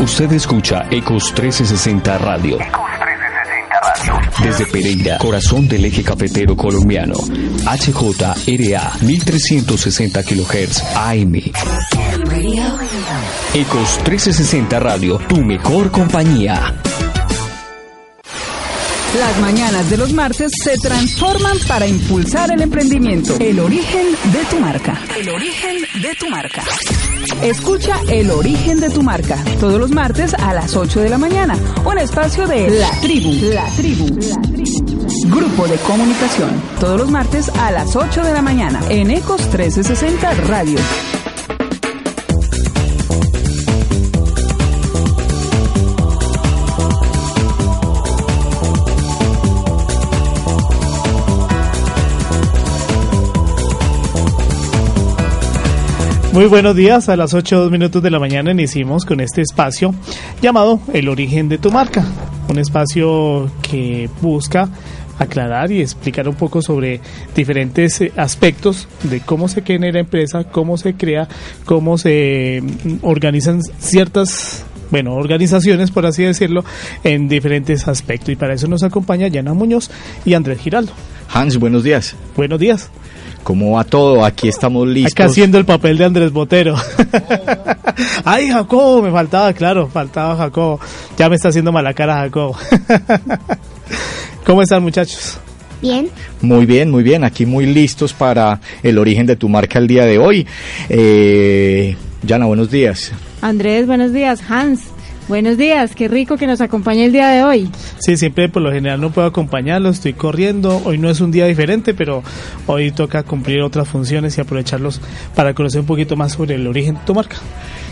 Usted escucha Ecos 1360 Radio. Desde Pereira, corazón del eje cafetero colombiano. HJRA 1360 kHz AM. Ecos 1360 Radio, tu mejor compañía. Las mañanas de los martes se transforman para impulsar el emprendimiento. El origen de tu marca. El origen de tu marca. Escucha El origen de tu marca todos los martes a las 8 de la mañana. Un espacio de La Tribu. La Tribu. La Tribu. Grupo de comunicación. Todos los martes a las 8 de la mañana en Ecos 1360 Radio. Muy buenos días, a las 8 minutos de la mañana iniciamos con este espacio llamado El origen de tu marca, un espacio que busca aclarar y explicar un poco sobre diferentes eh, aspectos de cómo se genera empresa, cómo se crea, cómo se mm, organizan ciertas bueno, organizaciones, por así decirlo, en diferentes aspectos. Y para eso nos acompaña Yana Muñoz y Andrés Giraldo. Hans, buenos días. Buenos días. ¿Cómo va todo? Aquí estamos listos. Acá haciendo el papel de Andrés Botero. Ay, Jacobo, me faltaba, claro, faltaba Jacobo. Ya me está haciendo mala cara Jacobo. ¿Cómo están muchachos? Bien. Muy bien, muy bien. Aquí muy listos para el origen de tu marca el día de hoy. Eh, Yana, buenos días. Andrés, buenos días. Hans, Buenos días, qué rico que nos acompañe el día de hoy. Sí, siempre por lo general no puedo acompañarlo, estoy corriendo, hoy no es un día diferente, pero hoy toca cumplir otras funciones y aprovecharlos para conocer un poquito más sobre el origen de tu marca.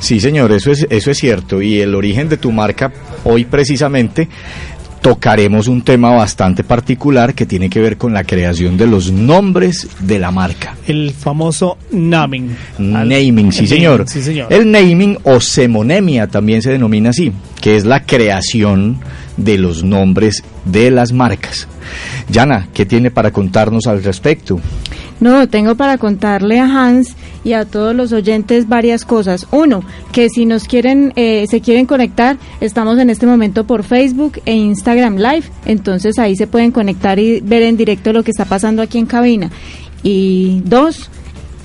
Sí, señor, eso es, eso es cierto, y el origen de tu marca hoy precisamente tocaremos un tema bastante particular que tiene que ver con la creación de los nombres de la marca. El famoso naming. Naming, sí, señor. sí señor. El naming o semonemia también se denomina así, que es la creación de los nombres de las marcas. Yana, ¿qué tiene para contarnos al respecto? No, tengo para contarle a Hans y a todos los oyentes varias cosas. Uno, que si nos quieren, eh, se quieren conectar, estamos en este momento por Facebook e Instagram Live, entonces ahí se pueden conectar y ver en directo lo que está pasando aquí en cabina. Y dos,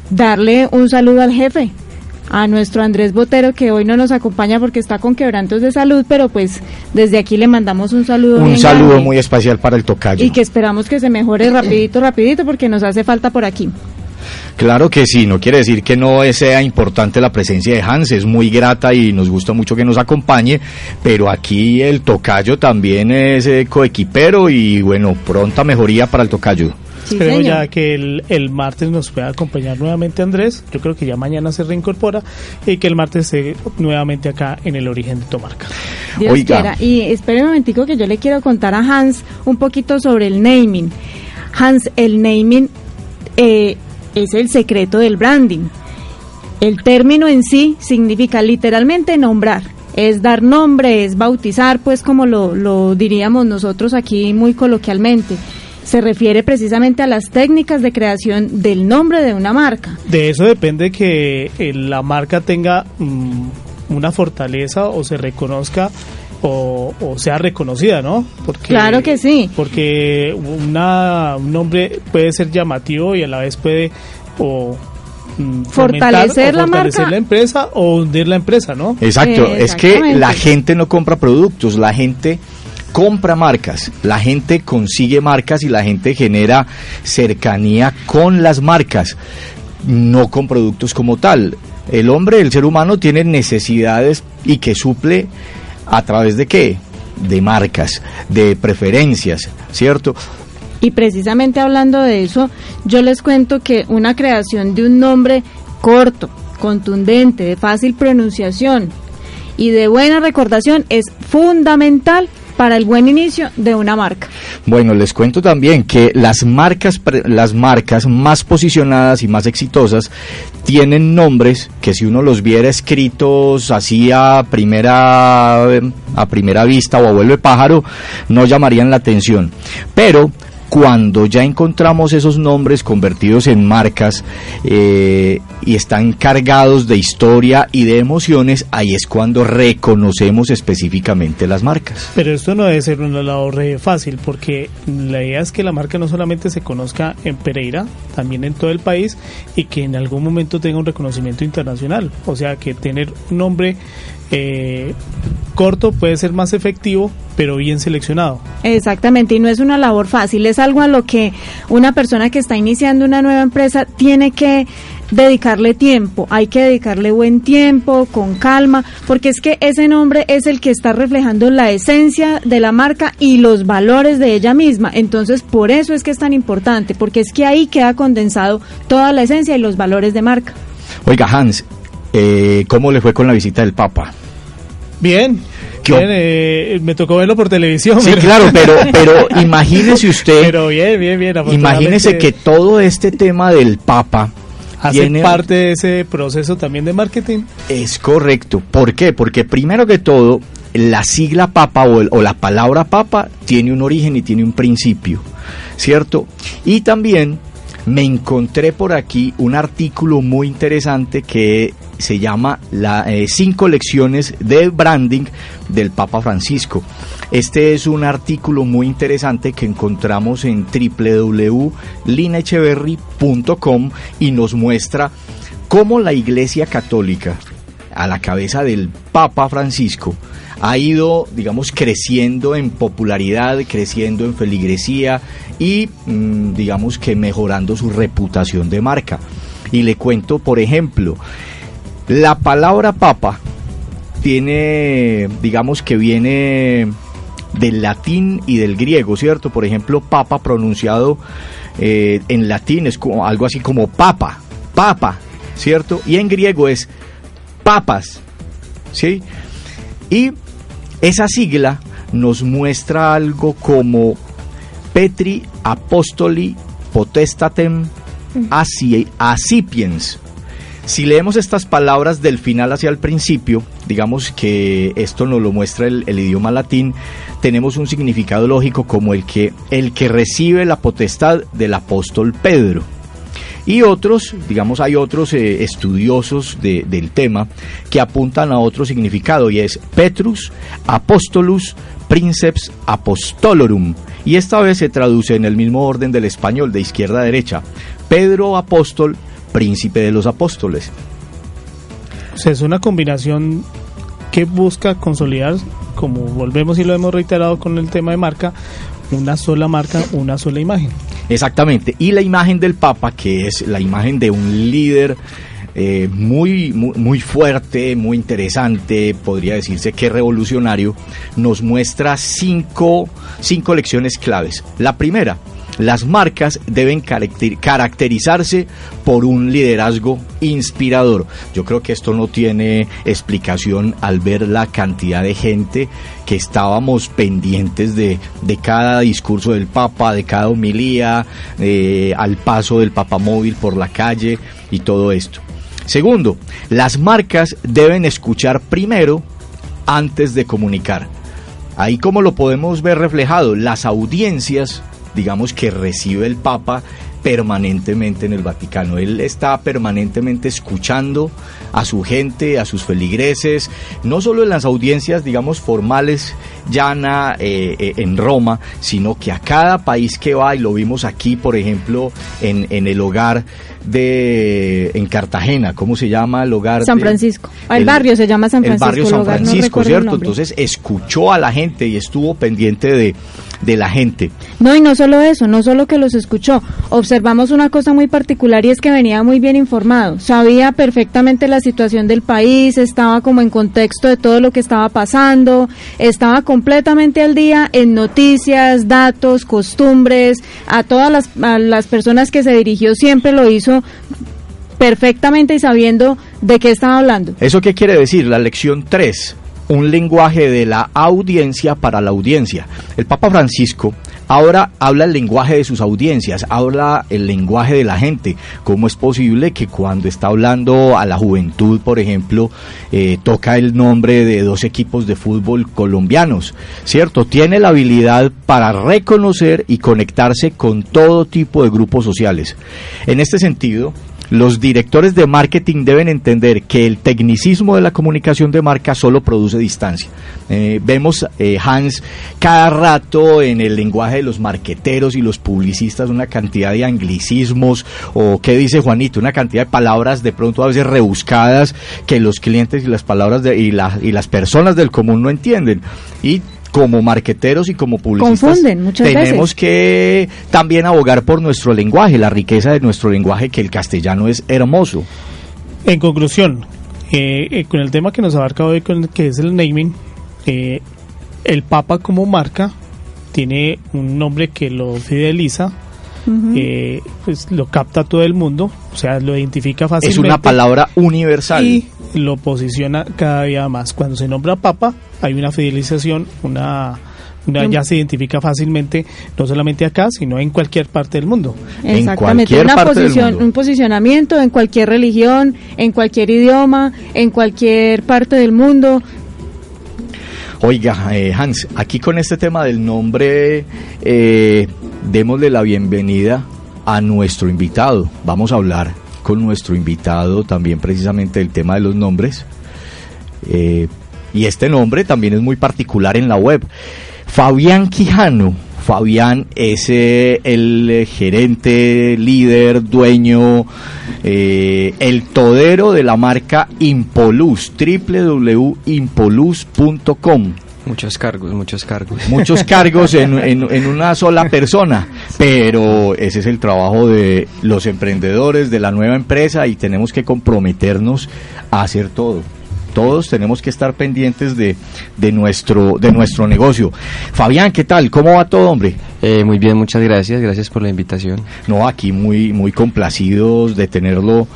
darle un saludo al jefe, a nuestro Andrés Botero que hoy no nos acompaña porque está con quebrantos de salud, pero pues desde aquí le mandamos un saludo. Un saludo muy especial para el tocayo. Y que esperamos que se mejore rapidito, rapidito porque nos hace falta por aquí. Claro que sí, no quiere decir que no sea importante la presencia de Hans, es muy grata y nos gusta mucho que nos acompañe, pero aquí el tocayo también es eh, coequipero y bueno, pronta mejoría para el tocayo. Espero ya que el, martes nos pueda acompañar nuevamente Andrés. Yo creo que ya mañana se reincorpora y que el martes esté nuevamente acá en el origen de tu marca. Dios quiera. Y espere un momentico que yo le quiero contar a Hans un poquito sobre el naming. Hans, el naming eh, es el secreto del branding. El término en sí significa literalmente nombrar es dar nombre, es bautizar, pues como lo, lo, diríamos nosotros aquí muy coloquialmente se refiere precisamente a las técnicas de creación del nombre de una marca. De eso depende que eh, la marca tenga mm, una fortaleza o se reconozca o, sea reconocida, ¿no? Porque, claro que sí. Porque una, un nombre puede ser llamativo y a la vez puede o mm, fortalecer, la fortalecer la empresa o hundir la empresa, ¿no? Exacto, es que la gente no compra productos, la gente compra marcas, la gente consigue marcas y la gente genera cercanía con las marcas, no con productos como tal. El hombre, el ser humano tiene necesidades y que suple a través de qué? De marcas, de preferencias, ¿cierto? Y precisamente hablando de eso, yo les cuento que una creación de un nombre corto, contundente, de fácil pronunciación y de buena recordación es fundamental para el buen inicio de una marca. Bueno, les cuento también que las marcas, las marcas más posicionadas y más exitosas tienen nombres que si uno los viera escritos así a primera, a primera vista o a vuelve pájaro, no llamarían la atención. Pero cuando ya encontramos esos nombres convertidos en marcas eh, y están cargados de historia y de emociones, ahí es cuando reconocemos específicamente las marcas. Pero esto no debe ser una labor fácil, porque la idea es que la marca no solamente se conozca en Pereira, también en todo el país y que en algún momento tenga un reconocimiento internacional. O sea, que tener un nombre eh, corto puede ser más efectivo, pero bien seleccionado. Exactamente, y no es una labor fácil, es algo a lo que una persona que está iniciando una nueva empresa tiene que dedicarle tiempo, hay que dedicarle buen tiempo, con calma, porque es que ese nombre es el que está reflejando la esencia de la marca y los valores de ella misma. Entonces, por eso es que es tan importante, porque es que ahí queda condensado toda la esencia y los valores de marca. Oiga, Hans, eh, ¿cómo le fue con la visita del Papa? Bien. bien eh, me tocó verlo por televisión. Sí, claro, pero, pero imagínese usted. Pero bien, bien, bien. Imagínese que todo este tema del Papa. Hace parte de ese proceso también de marketing. Es correcto. ¿Por qué? Porque primero que todo, la sigla Papa o, o la palabra Papa tiene un origen y tiene un principio, ¿cierto? Y también me encontré por aquí un artículo muy interesante que se llama la, eh, Cinco lecciones de branding del Papa Francisco. Este es un artículo muy interesante que encontramos en www.linecheverry.com y nos muestra cómo la Iglesia Católica, a la cabeza del Papa Francisco, ha ido, digamos, creciendo en popularidad, creciendo en feligresía y, mm, digamos, que mejorando su reputación de marca. Y le cuento, por ejemplo, la palabra papa tiene, digamos que viene del latín y del griego, ¿cierto? Por ejemplo, papa pronunciado eh, en latín es como, algo así como papa, papa, ¿cierto? Y en griego es papas, ¿sí? Y esa sigla nos muestra algo como Petri Apostoli Potestatem Acipiens, si leemos estas palabras del final hacia el principio, digamos que esto nos lo muestra el, idioma latín, tenemos un significado lógico como el que, el que recibe la potestad del apóstol Pedro. Y otros, digamos, hay otros eh, estudiosos del tema que apuntan a otro significado y es Petrus Apostolus Princeps Apostolorum. Y esta vez se traduce en el mismo orden del español, de izquierda a derecha. Pedro Apóstol príncipe de los apóstoles. O sea, es una combinación que busca consolidar, como volvemos y lo hemos reiterado con el tema de marca, una sola marca, una sola imagen. Exactamente. Y la imagen del Papa, que es la imagen de un líder eh, muy, muy, muy, fuerte, muy interesante, podría decirse que revolucionario, nos muestra cinco, cinco lecciones claves. La primera, las marcas deben caracterizarse por un liderazgo inspirador. Yo creo que esto no tiene explicación al ver la cantidad de gente que estábamos pendientes de, cada discurso del Papa, de cada homilía, eh, al paso del Papamóvil por la calle y todo esto. Segundo, las marcas deben escuchar primero antes de comunicar. Ahí como lo podemos ver reflejado, las audiencias digamos, que recibe el Papa permanentemente en el Vaticano. Él está permanentemente escuchando a su gente, a sus feligreses, no solo en las audiencias, digamos, formales, llana eh, eh, en Roma, sino que a cada país que va, y lo vimos aquí, por ejemplo, en, en el hogar de en Cartagena, ¿cómo se llama el hogar? San Francisco. El, barrio se llama San Francisco. El barrio San Francisco, ¿cierto? Entonces escuchó a la gente y estuvo pendiente de, de la gente. No, y no solo eso, no solo que los escuchó, observamos una cosa muy particular y es que venía muy bien informado, sabía perfectamente la situación del país, estaba como en contexto de todo lo que estaba pasando, estaba completamente al día en noticias, datos, costumbres, a todas las, a las personas que se dirigió siempre lo hizo perfectamente y sabiendo de qué estaba hablando. ¿Eso qué quiere decir? La lección 3 un lenguaje de la audiencia para la audiencia. El Papa Francisco ahora habla el lenguaje de sus audiencias, habla el lenguaje de la gente. ¿Cómo es posible que cuando está hablando a la juventud, por ejemplo, eh, toca el nombre de dos equipos de fútbol colombianos? ¿Cierto? Tiene la habilidad para reconocer y conectarse con todo tipo de grupos sociales. En este sentido, los directores de marketing deben entender que el tecnicismo de la comunicación de marca solo produce distancia. Eh, vemos, eh, Hans, cada rato en el lenguaje de los marqueteros y los publicistas una cantidad de anglicismos o, ¿qué dice Juanito? Una cantidad de palabras de pronto a veces rebuscadas que los clientes y las palabras de, y, y las personas del común no entienden. Y como marqueteros y como publicistas tenemos que también abogar por nuestro lenguaje, la riqueza de nuestro lenguaje, que el castellano es hermoso. En conclusión, eh, eh, con el tema que nos abarca hoy, con, que es el naming, eh, el Papa como marca tiene un nombre que lo fideliza, pues lo capta todo el mundo, o sea, lo identifica fácilmente. Es una palabra universal. Y lo posiciona cada día más. Cuando se nombra Papa, hay una fidelización, una, ya se identifica fácilmente, no solamente acá, sino en cualquier parte del mundo. Exactamente, una posición, un posicionamiento en cualquier religión, en cualquier idioma, en cualquier parte del mundo. Oiga, eh, Hans, aquí con este tema del nombre, eh, démosle la bienvenida a nuestro invitado. Vamos a hablar con nuestro invitado también precisamente el tema de los nombres. Eh, y este nombre también es muy particular en la web. Fabián Quijano. Fabián es eh, el gerente, líder, dueño, eh, el todero de la marca Impolus, www.impolus.com. Muchos cargos, muchos cargos. Muchos cargos en, en, una sola persona, pero ese es el trabajo de los emprendedores, de la nueva empresa y tenemos que comprometernos a hacer todo. Todos tenemos que estar pendientes de, de, nuestro, de nuestro negocio. Fabián, ¿qué tal? ¿Cómo va todo, hombre? Eh, muy bien, muchas gracias. Gracias por la invitación. No, aquí muy, muy complacidos de tenerlo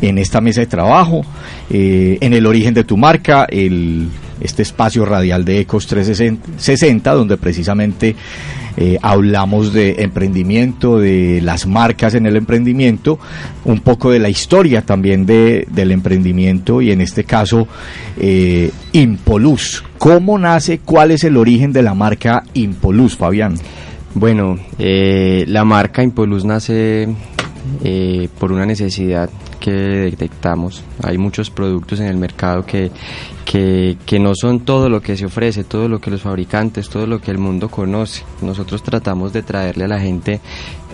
en esta mesa de trabajo, eh, en el origen de tu marca, el este espacio radial de Ecos 360, donde precisamente eh, hablamos de emprendimiento, de las marcas en el emprendimiento, un poco de la historia también de, del emprendimiento y en este caso eh, Impolus. ¿Cómo nace? ¿Cuál es el origen de la marca Impolus, Fabián? Bueno, eh, la marca Impolus nace por una necesidad que detectamos. Hay muchos productos en el mercado que, que, que, no son todo lo que se ofrece, todo lo que los fabricantes, todo lo que el mundo conoce. Nosotros tratamos de traerle a la gente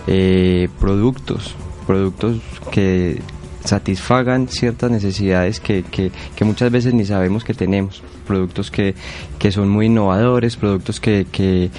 eh, productos, productos que satisfagan ciertas necesidades que, que, que muchas veces ni sabemos que tenemos productos que, que son muy innovadores, productos que, que,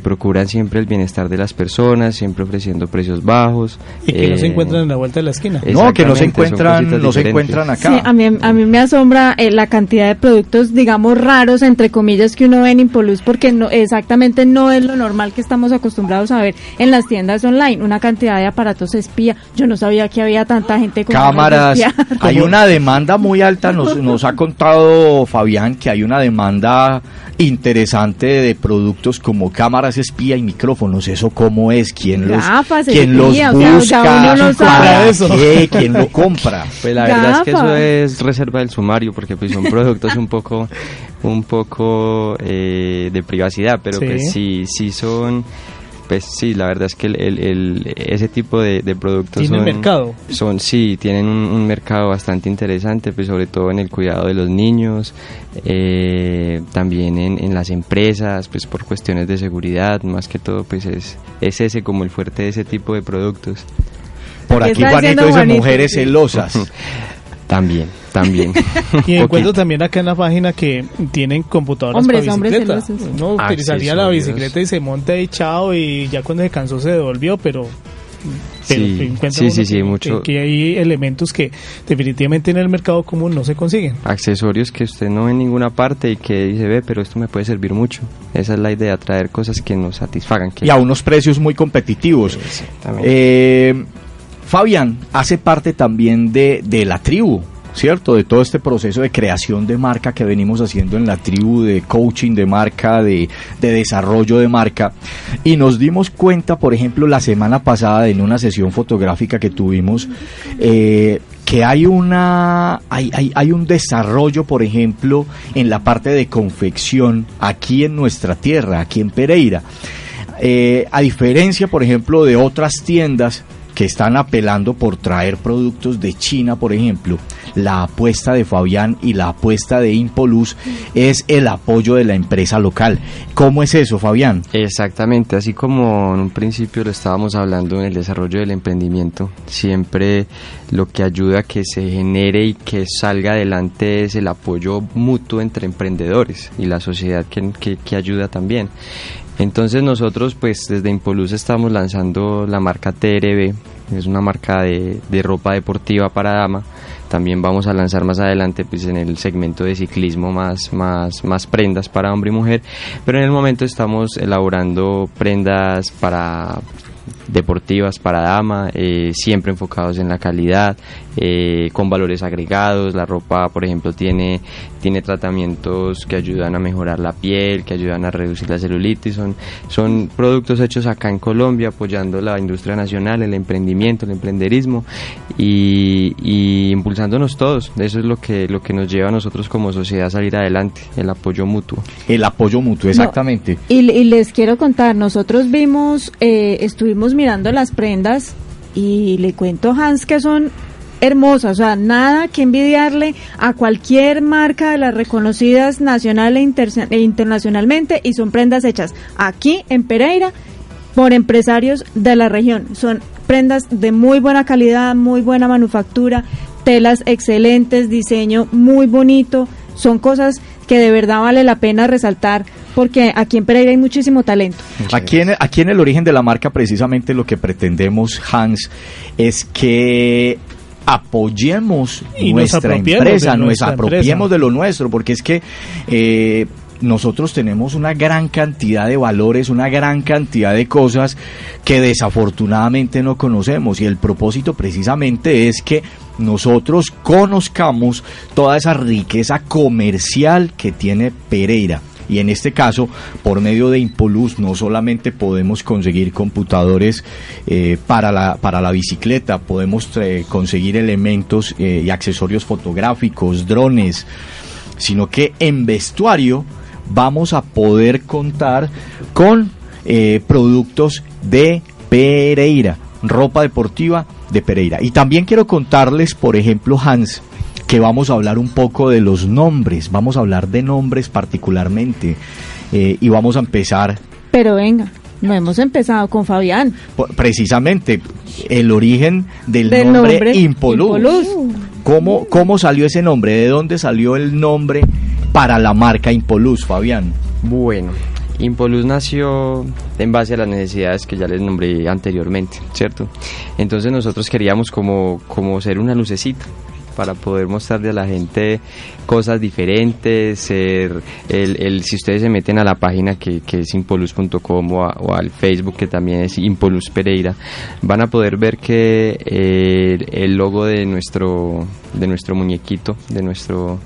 procuran siempre el bienestar de las personas, siempre ofreciendo precios bajos. Y que no se eh, encuentran en la vuelta de la esquina. No, que no se encuentran, no se encuentran acá. Sí, a mí, a mí me asombra eh, la cantidad de productos, digamos, raros, entre comillas, que uno ve en Impolus, porque no, exactamente no es lo normal que estamos acostumbrados a ver en las tiendas online. Una cantidad de aparatos espía. Yo no sabía que había tanta gente con cámaras. Hay una demanda muy alta, nos, nos ha contado Fabián que hay una demanda interesante de productos como cámaras espía y micrófonos. ¿Eso cómo es? ¿Quién los, ¿quién los busca? ¿Quién lo compra? Pues la verdad es que eso es reserva del sumario porque pues son productos un poco un poco eh, de privacidad, pero pues sí, sí son pues sí, la verdad es que el, ese tipo de, productos son, mercado? son sí, tienen un, mercado bastante interesante, pues sobre todo en el cuidado de los niños, eh, también en, las empresas, pues por cuestiones de seguridad, más que todo, pues es, es ese como el fuerte de ese tipo de productos. Por aquí Juanito dice mujeres celosas. También, también. y encuentro también acá en la página que tienen computadoras para bicicleta. Uno utilizaría la bicicleta y se monta echado y ya cuando se cansó se devolvió, pero sí, sí, sí, sí, mucho. Que, hay elementos que definitivamente en el mercado común no se consiguen. Accesorios que usted no ve en ninguna parte y que dice, ve, pero esto me puede servir mucho. Esa es la idea, traer cosas que nos satisfagan. Que y a unos precios muy competitivos. Eh, Fabián hace parte también de, de la tribu, ¿cierto? De todo este proceso de creación de marca que venimos haciendo en la tribu, de coaching de marca, de, de desarrollo de marca. Y nos dimos cuenta, por ejemplo, la semana pasada en una sesión fotográfica que tuvimos, eh, que hay una hay, hay, hay, un desarrollo, por ejemplo, en la parte de confección aquí en nuestra tierra, aquí en Pereira. Eh, a diferencia, por ejemplo, de otras tiendas que están apelando por traer productos de China, por ejemplo, la apuesta de Fabián y la apuesta de Impoluz es el apoyo de la empresa local. ¿Cómo es eso, Fabián? Exactamente, así como en un principio lo estábamos hablando en el desarrollo del emprendimiento, siempre lo que ayuda a que se genere y que salga adelante es el apoyo mutuo entre emprendedores y la sociedad que, que ayuda también. Entonces nosotros pues desde Impoluz estamos lanzando la marca TRB, es una marca de, ropa deportiva para dama. También vamos a lanzar más adelante pues en el segmento de ciclismo más, más, más prendas para hombre y mujer. Pero en el momento estamos elaborando prendas para deportivas para dama, eh, siempre enfocados en la calidad, eh, con valores agregados. La ropa, por ejemplo, tiene, tiene tratamientos que ayudan a mejorar la piel, que ayudan a reducir la celulitis. Son, son productos hechos acá en Colombia, apoyando la industria nacional, el emprendimiento, el emprenderismo y, y impulsándonos todos. Eso es lo que, lo que nos lleva a nosotros como sociedad a salir adelante, el apoyo mutuo. El apoyo mutuo, exactamente. No, y, y, les quiero contar, nosotros vimos, eh, estuvimos mirando las prendas y le cuento Hans que son hermosas, o sea, nada que envidiarle a cualquier marca de las reconocidas nacional e, inter e, internacionalmente y son prendas hechas aquí en Pereira por empresarios de la región. Son prendas de muy buena calidad, muy buena manufactura, telas excelentes, diseño muy bonito, son cosas que de verdad vale la pena resaltar porque aquí en Pereira hay muchísimo talento. Aquí en, aquí en el origen de la marca precisamente lo que pretendemos, Hans, es que apoyemos Y nuestra empresa, nos apropiemos empresa. de lo nuestro, porque es que eh, nosotros tenemos una gran cantidad de valores, una gran cantidad de cosas que desafortunadamente no conocemos y el propósito precisamente es que nosotros conozcamos toda esa riqueza comercial que tiene Pereira. Y en este caso, por medio de Impoluz, no solamente podemos conseguir computadores eh, para, la, para la bicicleta, podemos eh, conseguir elementos eh, y accesorios fotográficos, drones, sino que en vestuario vamos a poder contar con productos de Pereira, ropa deportiva de Pereira. Y también quiero contarles, por ejemplo, Hans, que vamos a hablar un poco de los nombres, vamos a hablar de nombres particularmente eh, y vamos a empezar Pero venga, no hemos empezado con Fabián. precisamente el origen del, Del nombre, nombre Impoluz. Impoluz. ¿Cómo, ¿Cómo salió ese nombre? ¿De dónde salió el nombre para la marca Impoluz, Fabián? Bueno, Impoluz nació en base a las necesidades que ya les nombré anteriormente, ¿cierto? Entonces nosotros queríamos como, como ser una lucecita para poder mostrarle a la gente cosas diferentes, el, el- si ustedes se meten a la página que, que es impolus.com o, al Facebook que también es Impolus Pereira, van a poder ver que eh, el logo de nuestro, de nuestro muñequito, de nuestro,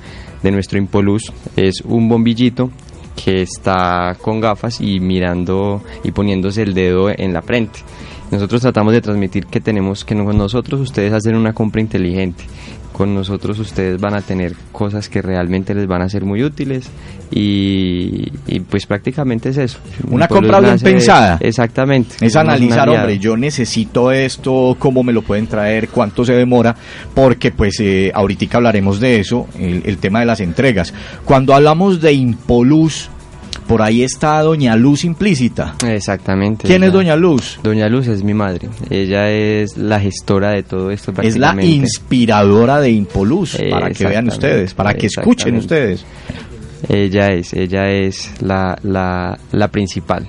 de nuestro Impolus, es un bombillito que está con gafas y mirando y poniéndose el dedo en la frente. Nosotros tratamos de transmitir que tenemos que nosotros ustedes hacen una compra inteligente. Con nosotros ustedes van a tener cosas que realmente les van a ser muy útiles y, y pues prácticamente es eso. Una compra bien pensada. Exactamente. Es analizar, hombre, yo necesito esto, cómo me lo pueden traer, cuánto se demora, porque pues eh, ahorita hablaremos de eso, el, el tema de las entregas. Cuando hablamos de Impoluz, por ahí está Doña Luz implícita. Exactamente. ¿Quién es Doña Luz? Doña Luz es mi madre. Ella es la gestora de todo esto. Es la inspiradora de Impoluz, para que vean ustedes, para que escuchen ustedes. Ella es, ella es la, la, la principal.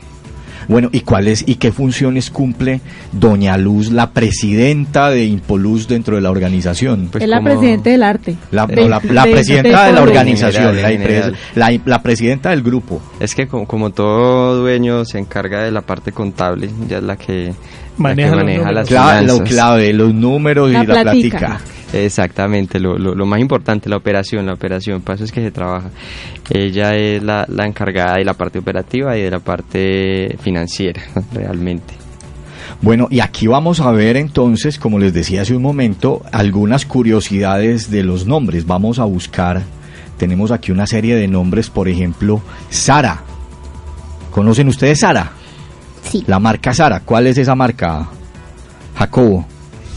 Bueno, ¿y cuáles y qué funciones cumple Doña Luz, la presidenta de Impoluz dentro de la organización? Pues es la como- presidenta del arte. La, De- no, la- la de- presidenta de de, la organización, general, la- la presidenta del grupo. Es que como, como todo dueño se encarga de la parte contable, ella es la que Maneja que maneja las. Cla- lo finanzas. clave, los números La y la platica. plática. Exactamente, lo, lo, lo más importante, la operación, la operación, para eso es que se trabaja. Ella es la, la encargada de la parte operativa y de la parte financiera, realmente. Bueno, y aquí vamos a ver entonces, como les decía hace un momento, algunas curiosidades de los nombres. Vamos a buscar, tenemos aquí una serie de nombres, por ejemplo, Sara. ¿Conocen ustedes Sara? Sí. La marca Sara. ¿Cuál es esa marca, Jacobo?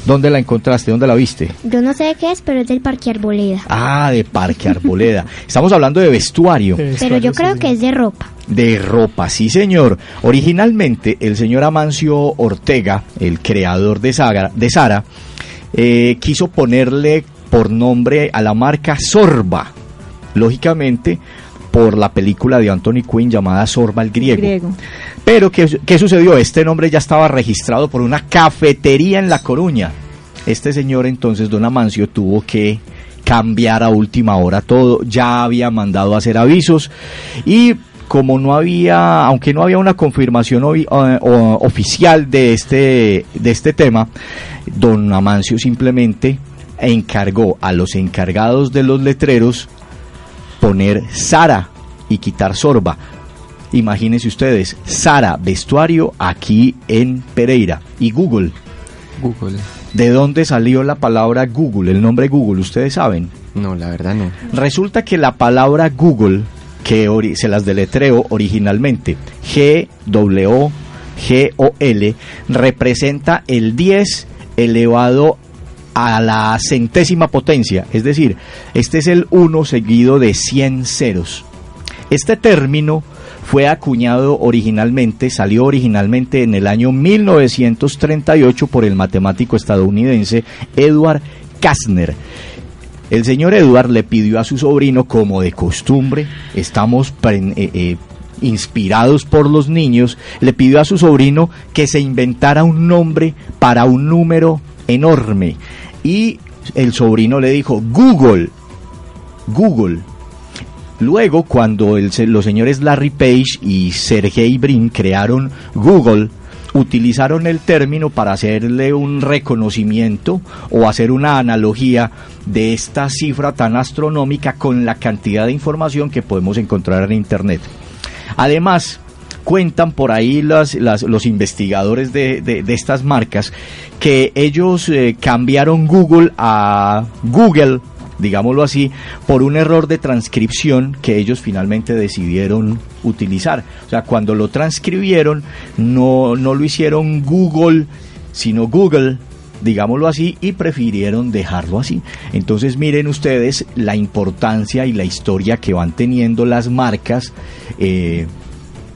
¿Dónde la encontraste? ¿Dónde la viste? Yo no sé de qué es, pero es del Parque Arboleda. Ah, de Parque Arboleda. Estamos hablando de vestuario. De Pero yo creo sí, que es de ropa. De ropa, sí señor. Originalmente el señor Amancio Ortega, el creador de Sara, de Sara eh, quiso ponerle por nombre a la marca Sorba. Lógicamente por la película de Anthony Quinn llamada Sorba el griego. Griego. Pero ¿qué, qué sucedió? Este nombre ya estaba registrado por una cafetería en La Coruña. Este señor entonces, don Amancio, tuvo que cambiar a última hora todo. Ya había mandado a hacer avisos y como no había, aunque no había una confirmación eh, oficial de este, de este tema, don Amancio simplemente encargó a los encargados de los letreros poner Sara y quitar Sorba. Imagínense ustedes, Sara Vestuario aquí en Pereira y Google. Google. ¿De dónde salió la palabra Google, el nombre Google? Ustedes saben. No, la verdad no. Resulta que la palabra Google, que ori- se las deletreo originalmente, G-W-G-O-L, representa el 10 elevado a la centésima potencia. Es decir, este es el 1 seguido de 100 ceros. Este término fue acuñado originalmente, salió originalmente en el año 1938 por el matemático estadounidense Edward Kastner. El señor Edward le pidió a su sobrino, como de costumbre, estamos eh, eh, inspirados por los niños, le pidió a su sobrino que se inventara un nombre para un número enorme. Y el sobrino le dijo, Google, Google. Luego, cuando los señores Larry Page y Sergey Brin crearon Google, utilizaron el término para hacerle un reconocimiento o hacer una analogía de esta cifra tan astronómica con la cantidad de información que podemos encontrar en Internet. Además, cuentan por ahí las, los investigadores de, de- de estas marcas que ellos eh, cambiaron Google a Google, digámoslo así, por un error de transcripción que ellos finalmente decidieron utilizar. O sea, cuando lo transcribieron, no, no lo hicieron Google, sino Google, digámoslo así, y prefirieron dejarlo así. Entonces miren ustedes la importancia y la historia que van teniendo las marcas. eh,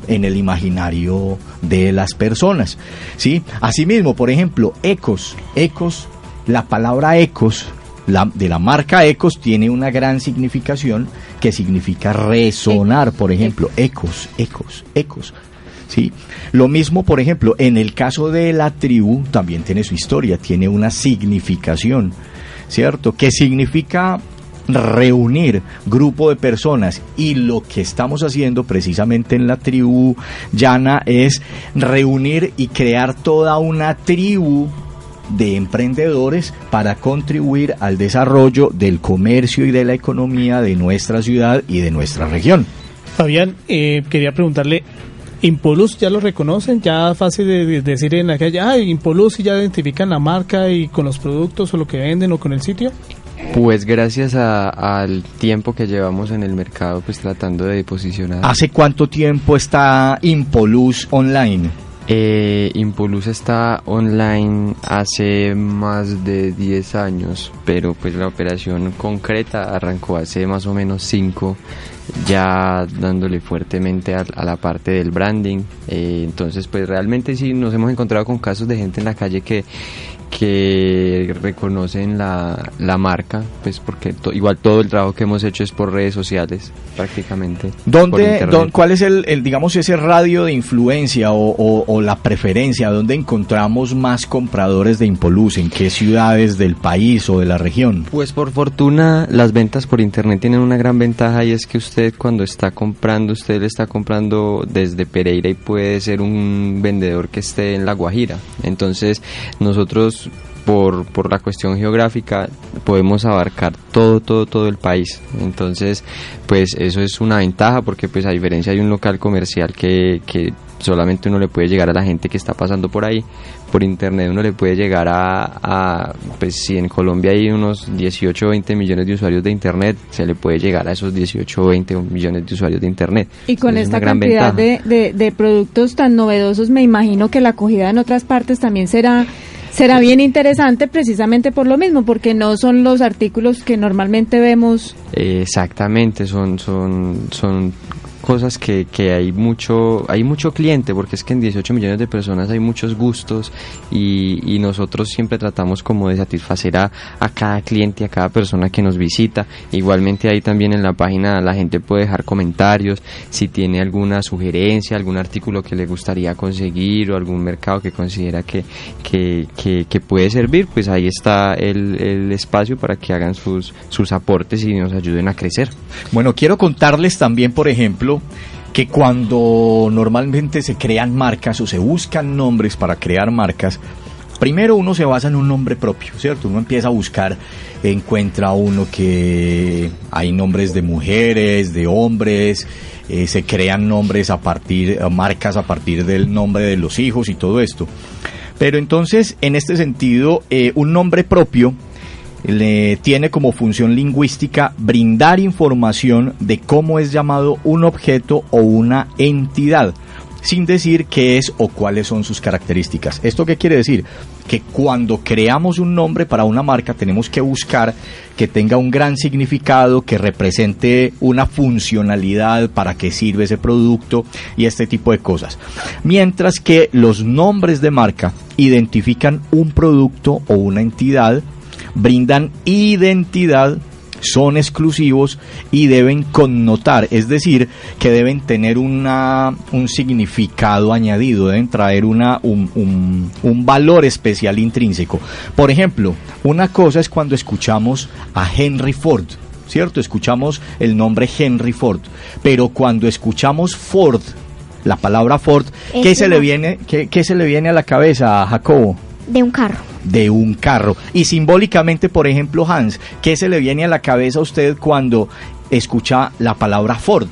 en el imaginario de las personas. ¿sí? Asimismo, por ejemplo, ecos. Ecos, la palabra ecos la, de la marca ecos tiene una gran significación que significa resonar, por ejemplo, ecos, ecos, ecos. ¿sí? Lo mismo, por ejemplo, en el caso de la tribu también tiene su historia, tiene una significación, ¿cierto? Que significa reunir grupo de personas y lo que estamos haciendo precisamente en la tribu llana es reunir y crear toda una tribu de emprendedores para contribuir al desarrollo del comercio y de la economía de nuestra ciudad y de nuestra región. Fabián, eh, quería preguntarle, ¿Impolus ya lo reconocen? ¿Ya fácil de, de decir en la calle, ah, Impolus y ya identifican la marca y con los productos o lo que venden o con el sitio? Pues gracias a- al tiempo que llevamos en el mercado, pues tratando de posicionar. ¿Hace cuánto tiempo está Impolus online? Eh, Impulus está online hace más de 10 años, pero pues la operación concreta arrancó hace más o menos 5, ya dándole fuertemente a, a la parte del branding. Eh, entonces pues realmente sí nos hemos encontrado con casos de gente en la calle que que reconocen la, la marca, pues porque to- igual todo el trabajo que hemos hecho es por redes sociales, prácticamente. ¿Dónde, dón- ¿Cuál es el, el, digamos, ese radio de influencia o, o- o la preferencia? ¿Dónde encontramos más compradores de Impoluz? ¿En qué ciudades del país o de la región? Pues por fortuna las ventas por internet tienen una gran ventaja y es que usted cuando está comprando, usted le está comprando desde Pereira y puede ser un vendedor que esté en La Guajira. Entonces nosotros por, por la cuestión geográfica podemos abarcar todo, todo, todo el país. Entonces pues eso es una ventaja porque pues a diferencia de un local comercial que, que solamente uno le puede llegar a la gente que está pasando por ahí. Por internet uno le puede llegar a, a, pues si en Colombia hay unos 18 o 20 millones de usuarios de internet, se le puede llegar a esos 18 o 20 millones de usuarios de internet. Y con Entonces, es esta gran cantidad de, de, de productos tan novedosos, me imagino que la acogida en otras partes también será será bien interesante precisamente por lo mismo, porque no son los artículos que normalmente vemos. Exactamente, son, son, son cosas que, que hay mucho hay mucho cliente porque es que en 18 millones de personas hay muchos gustos y, y nosotros siempre tratamos como de satisfacer a, cada cliente a cada persona que nos visita. Igualmente ahí también en la página la gente puede dejar comentarios si tiene alguna sugerencia algún artículo que le gustaría conseguir o algún mercado que considera que, que, que, que puede servir pues ahí está el, el espacio para que hagan sus, sus aportes y nos ayuden a crecer. Bueno, quiero contarles también, por ejemplo, que cuando normalmente se crean marcas o se buscan nombres para crear marcas, primero uno se basa en un nombre propio, ¿cierto? Uno empieza a buscar, encuentra uno que hay nombres de mujeres, de hombres, eh, se crean nombres a partir, eh, marcas a partir del nombre de los hijos y todo esto. Pero entonces, en este sentido, eh, un nombre propio le tiene como función lingüística brindar información de cómo es llamado un objeto o una entidad, sin decir qué es o cuáles son sus características. ¿Esto qué quiere decir? Que cuando creamos un nombre para una marca tenemos que buscar que tenga un gran significado, que represente una funcionalidad, para qué sirve ese producto y este tipo de cosas. Mientras que los nombres de marca identifican un producto o una entidad brindan identidad, son exclusivos y deben connotar, es decir, que deben tener una, un significado añadido, deben traer una, un, un- un valor especial intrínseco. Por ejemplo, una cosa es cuando escuchamos a Henry Ford. ¿Cierto? Escuchamos el nombre Henry Ford. Pero cuando escuchamos Ford, la palabra Ford, ¿qué Es se, le viene, qué, qué se le viene a la cabeza, Jacobo? De un carro. De un carro. Y simbólicamente, por ejemplo, Hans, ¿qué se le viene a la cabeza a usted cuando escucha la palabra Ford?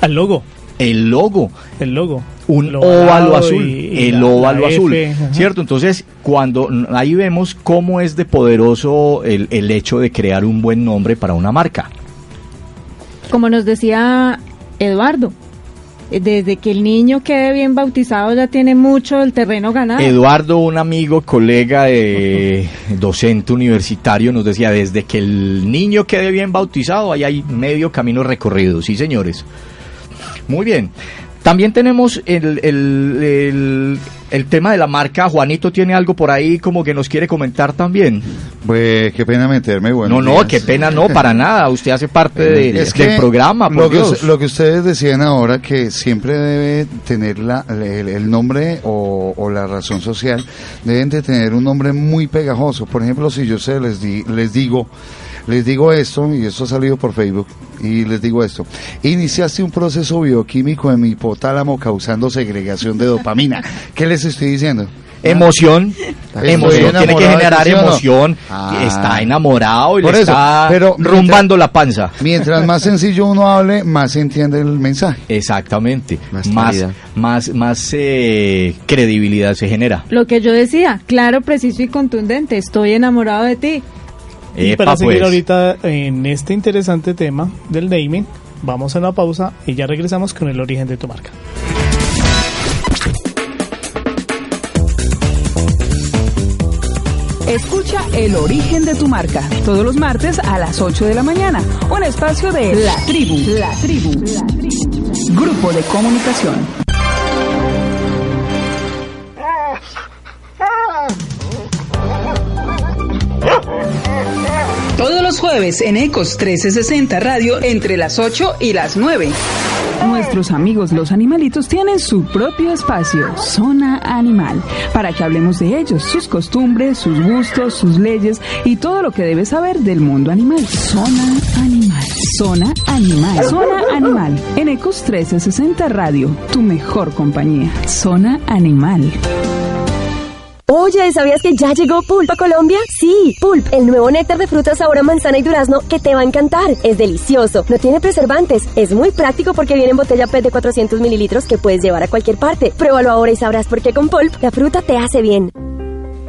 Al logo, El logo, el logo. un El óvalo azul, y- y el la- óvalo la azul, F. ¿cierto? Entonces, cuando ahí vemos cómo es de poderoso el, el hecho de crear un buen nombre para una marca. Como nos decía Eduardo, desde que el niño quede bien bautizado ya tiene mucho el terreno ganado. Eduardo, un amigo, colega de docente universitario, nos decía, desde que el niño quede bien bautizado, ahí hay medio camino recorrido, sí señores. Muy bien. También tenemos el, el, el, el tema de la marca. Juanito tiene algo por ahí como que nos quiere comentar también. Pues qué pena meterme, bueno. no, no, qué pena, no, para nada. Usted hace parte de- Es del programa, por lo que, Dios. lo que ustedes decían ahora, que siempre debe tener la, el, el nombre o, o la razón social, deben de tener un nombre muy pegajoso. Por ejemplo, si yo sé, les, di- les digo, les digo esto, y esto ha salido por Facebook, y les digo esto, iniciaste un proceso bioquímico en mi hipotálamo causando segregación de dopamina. ¿Qué les estoy diciendo? Emoción, emoción, tiene que generar emoción. Ah. Está enamorado y Por le eso, está pero rumbando la panza. Mientras más sencillo uno hable, más se entiende el mensaje. Exactamente. Más Más, más, más eh, credibilidad se genera. Lo que yo decía, claro, preciso y contundente, estoy enamorado de ti. Y Epa, para seguir pues. ahorita en este interesante tema del naming, vamos a una pausa y ya regresamos con el origen de tu marca. Escucha El origen de tu marca todos los martes a las 8 de la mañana. Un espacio de La Tribu. La Tribu. Grupo de comunicación. Jueves en Ecos 1360 Radio entre las 8 y las 9. Nuestros amigos los animalitos tienen su propio espacio, Zona Animal, para que hablemos de ellos, sus costumbres, sus gustos, sus leyes y todo lo que debes saber del mundo animal. Zona Animal. Zona Animal. Zona Animal. En Ecos 1360 Radio, tu mejor compañía. Zona Animal. Oye, ¿sabías que ya llegó Pulp a Colombia? Sí, Pulp, el nuevo néctar de frutas sabor manzana y durazno que te va a encantar. Es delicioso, no tiene preservantes, es muy práctico porque viene en botella PET de 400 mililitros que puedes llevar a cualquier parte. Pruébalo ahora y sabrás por qué con Pulp la fruta te hace bien.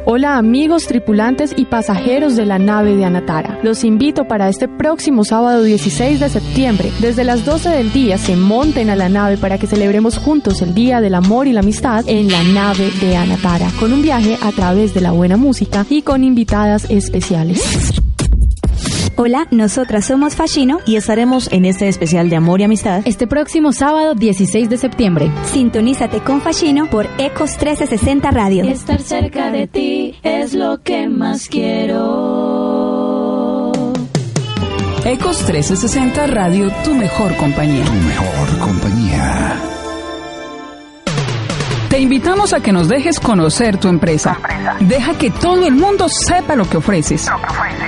Hola amigos tripulantes y pasajeros de la nave de Anatara. Los invito para este próximo sábado 16 de septiembre. Desde las 12 del día se monten a la nave para que celebremos juntos el Día del Amor y la Amistad en la nave de Anatara, con un viaje a través de la buena música y con invitadas especiales. Hola, nosotras somos Fashino y estaremos en este especial de amor y amistad este próximo sábado 16 de septiembre. Sintonízate con Fashino por Ecos 1360 Radio. Estar cerca de ti es lo que más quiero. Ecos 1360 Radio, tu mejor compañía. Tu mejor compañía. Te invitamos a que nos dejes conocer tu empresa. Deja que todo el mundo sepa lo que ofreces.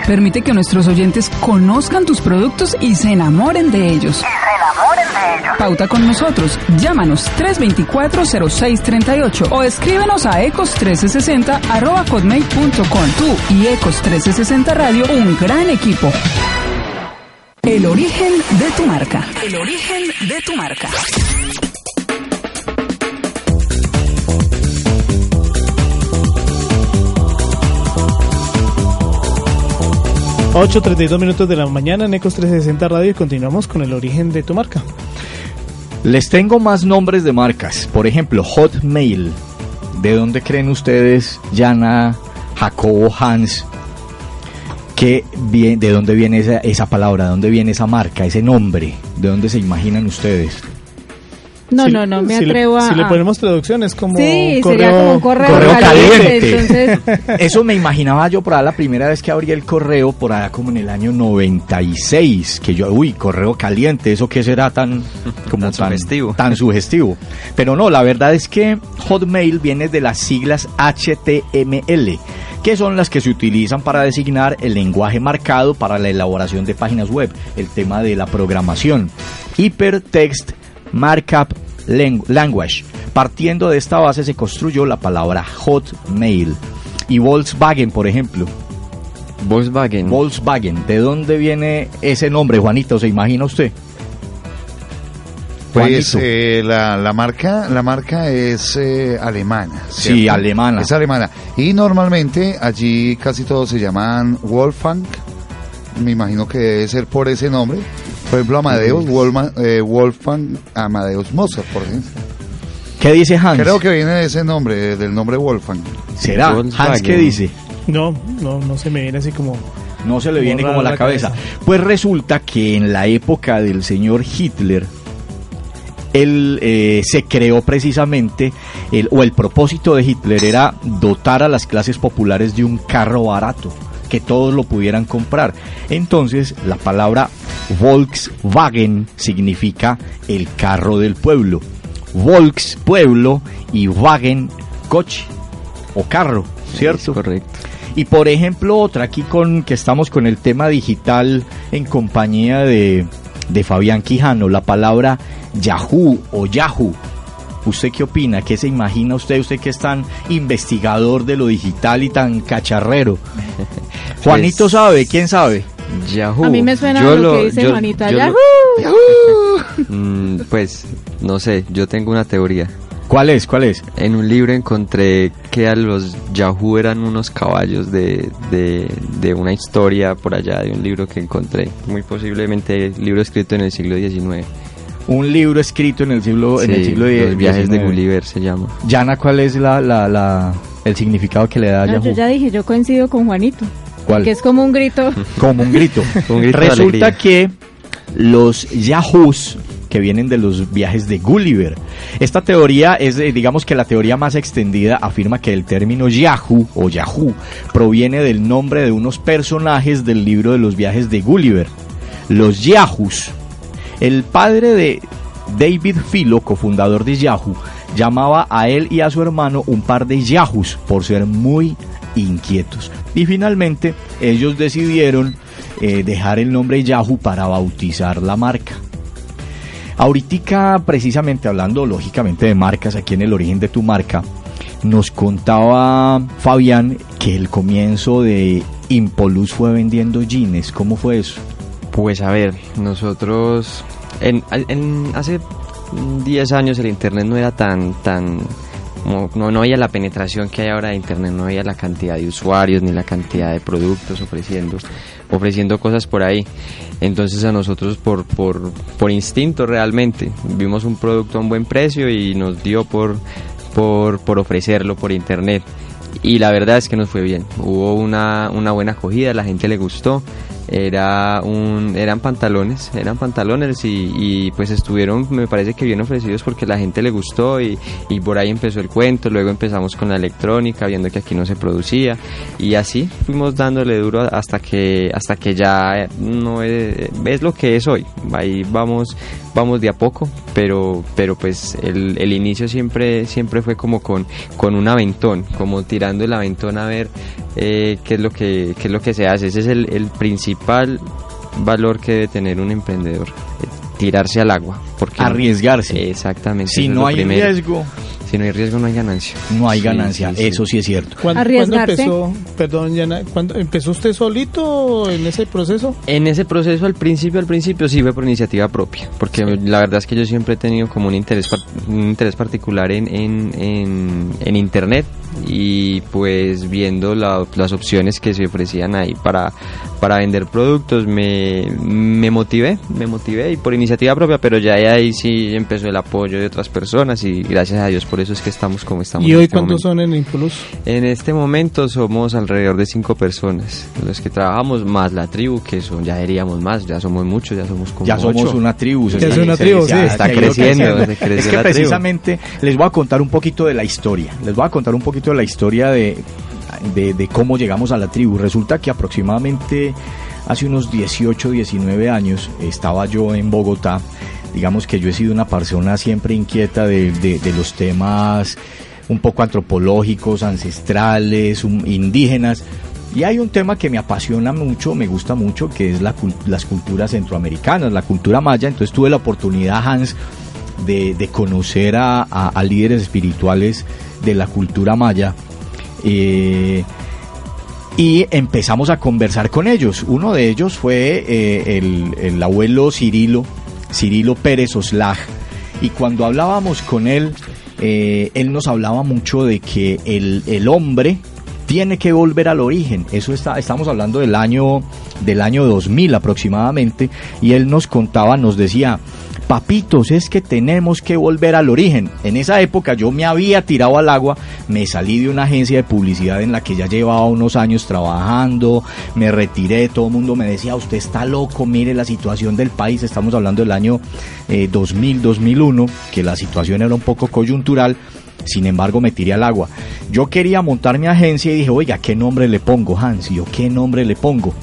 Permite que nuestros oyentes conozcan tus productos y se enamoren de ellos. Pauta con nosotros. Llámanos 324-0638 o escríbenos a ecos1360 hotmail.com. Tú y Ecos 1360 Radio, un gran equipo. El origen de tu marca. El origen de tu marca. 8.32 minutos de la mañana en Ecos 360 Radio y continuamos con el origen de tu marca. Les tengo más nombres de marcas. Por ejemplo, Hotmail. ¿De dónde creen ustedes, Yana, Jacobo, Hans? Que ¿De dónde viene esa, esa palabra? ¿De dónde viene esa marca, ese nombre? ¿De dónde se imaginan ustedes? No, no, no, me atrevo a... Si le ponemos traducción es como sí, correo, sería como correo, correo caliente. Entonces... Eso me imaginaba yo por ahí la primera vez que abrí el correo, por allá como en el año 96, que yo, uy, correo caliente, eso que será tan, como tan, sugestivo. tan sugestivo. Pero no, la verdad es que Hotmail viene de las siglas HTML que son las que se utilizan para designar el lenguaje marcado para la elaboración de páginas web, el tema de la programación. Hypertext Markup Language. Partiendo de esta base se construyó la palabra Hotmail. Y Volkswagen, por ejemplo. Volkswagen. Volkswagen. ¿De dónde viene ese nombre, Juanito? ¿Se imagina usted? Pues eh, la, la, marca la marca es eh, alemana. ¿cierto? Sí, alemana. Es alemana. Y normalmente allí casi todos se llaman Wolfgang. Me imagino que debe ser por ese nombre. Por ejemplo, Amadeus, Wolfman, eh, Wolfgang Amadeus Mozart, por ejemplo. ¿Qué dice Hans? Creo que viene de ese nombre, del nombre Wolfgang. ¿Será? Hans, ¿qué dice? No, no, no se me viene así como... No se le viene Como la la cabeza. cabeza. Pues resulta que en la época del señor Hitler, él eh, se creó precisamente, el, o el propósito de Hitler era dotar a las clases populares de un carro barato, que todos lo pudieran comprar. Entonces, la palabra Volkswagen significa el carro del pueblo. Volks, pueblo, y Wagen, coche o carro, ¿cierto? Es correcto. Y por ejemplo, otra aquí con que estamos con el tema digital en compañía de, de Fabián Quijano, la palabra Yahoo o Yahoo. ¿Usted qué opina? ¿Qué se imagina usted? Usted que es tan investigador de lo digital y tan cacharrero. Juanito Pues- sabe, ¿quién sabe? Yahoo. A mí me suena Yo lo, que dice yo- Juanita. yo ¡Yahoo! Mm, pues, no sé, yo tengo una teoría. ¿Cuál es? ¿Cuál es? En un libro encontré que a los Yahoo eran unos caballos de, de, de una historia por allá, de un libro que encontré. Muy posiblemente libro escrito en el siglo XIX. Un libro escrito en el siglo, en el Sí, siglo de- Los viajes de. Gulliver se llama. Yana, ¿cuál es la, la, la- el significado que le da a No, Yahoo? yo ya dije, yo coincido con Juanito. ¿Cuál? Que es como un grito. como un grito. Un grito de Resulta que los Yahoos que vienen de los viajes de Gulliver. Esta teoría es, eh, digamos que la teoría más extendida afirma que el término Yahoo o Yahoo proviene del nombre de unos personajes del libro de los viajes de Gulliver, los Yahoos. El padre de David Philo, cofundador de Yahoo, llamaba a él y a su hermano un par de Yahoos por ser muy inquietos. Y finalmente ellos decidieron eh, dejar el nombre Yahoo para bautizar la marca. Ahorita, precisamente hablando lógicamente de marcas, aquí en el origen de tu marca, nos contaba Fabián que el comienzo de Impolus fue vendiendo jeans. ¿Cómo fue eso? Pues a ver, nosotros en, hace 10 años el internet no era tan tan no, no había la penetración que hay ahora de internet, no había la cantidad de usuarios ni la cantidad de productos ofreciendo ofreciendo cosas por ahí. Entonces a nosotros por, por, por instinto realmente vimos un producto a un buen precio y nos dio por, por, por ofrecerlo por internet. Y la verdad es que nos fue bien. Hubo una, una buena acogida, la gente le gustó era un eran pantalones eran pantalones y, pues estuvieron me parece que bien ofrecidos porque la gente le gustó y, y, por ahí empezó el cuento luego empezamos con la electrónica viendo que aquí no se producía y así fuimos dándole duro hasta que hasta que ya no es, es lo que es hoy. Ahí vamos vamos de a poco pero pero pues el, el inicio siempre siempre fue como con con un aventón como tirando el aventón a ver eh, qué es lo que qué es lo que se hace. Ese es el, el principal valor que debe tener un emprendedor eh, tirarse al agua porque arriesgarse. Exactamente si no hay riesgo. Si no hay riesgo no hay ganancia. No hay ganancia, eso sí es cierto. ¿Cuándo, empezó, perdón, Yana, ¿cuándo empezó usted solito en ese proceso? En ese proceso al principio, al principio sí fue por iniciativa propia, porque la verdad es que yo siempre he tenido como un interés, un interés particular en, en, en, internet y pues viendo las opciones que se ofrecían ahí para, para vender productos me, me motivé, me motivé y por iniciativa propia, pero ya ahí sí empezó el apoyo de otras personas y gracias a Dios por eso es que estamos como estamos. ¿Y hoy este cuántos son en Impulus? En este momento somos alrededor de cinco personas, los que trabajamos más la tribu, que son ya diríamos más, ya somos muchos, ya somos como Ya somos una tribu, ya es una tribu, sí. está creciendo. es que precisamente les voy a contar un poquito de la historia, les voy a contar un poquito de la historia de, de, de cómo llegamos a la tribu. Resulta que aproximadamente hace unos 18, 19 años estaba yo en Bogotá digamos que yo he sido una persona siempre inquieta de, los temas un poco antropológicos, ancestrales, indígenas. Y hay un tema que me apasiona mucho, me gusta mucho, que es la, las culturas centroamericanas, la cultura maya. Entonces tuve la oportunidad, Hans, de, conocer a, líderes espirituales de la cultura maya. Eh, y empezamos a conversar con ellos. Uno de ellos fue eh, el, el abuelo Cirilo, Cirilo Pérez Oslag. Y cuando hablábamos con él, eh, él nos hablaba mucho de que el, el, hombre tiene que volver al origen. Eso está, estamos hablando del año, del año 2000 aproximadamente. Y él nos contaba, nos decía, papitos, es que tenemos que volver al origen. En esa época yo me había tirado al agua, me salí de una agencia de publicidad en la que ya llevaba unos años trabajando, me retiré, todo el mundo me decía, usted está loco, mire la situación del país, estamos hablando del año 2000, eh, 2001, que la situación era un poco coyuntural. Sin embargo, me tiré al agua. Yo quería montar mi agencia y dije, oiga, ¿qué nombre le pongo, Hans? Yo, ¿qué nombre le pongo?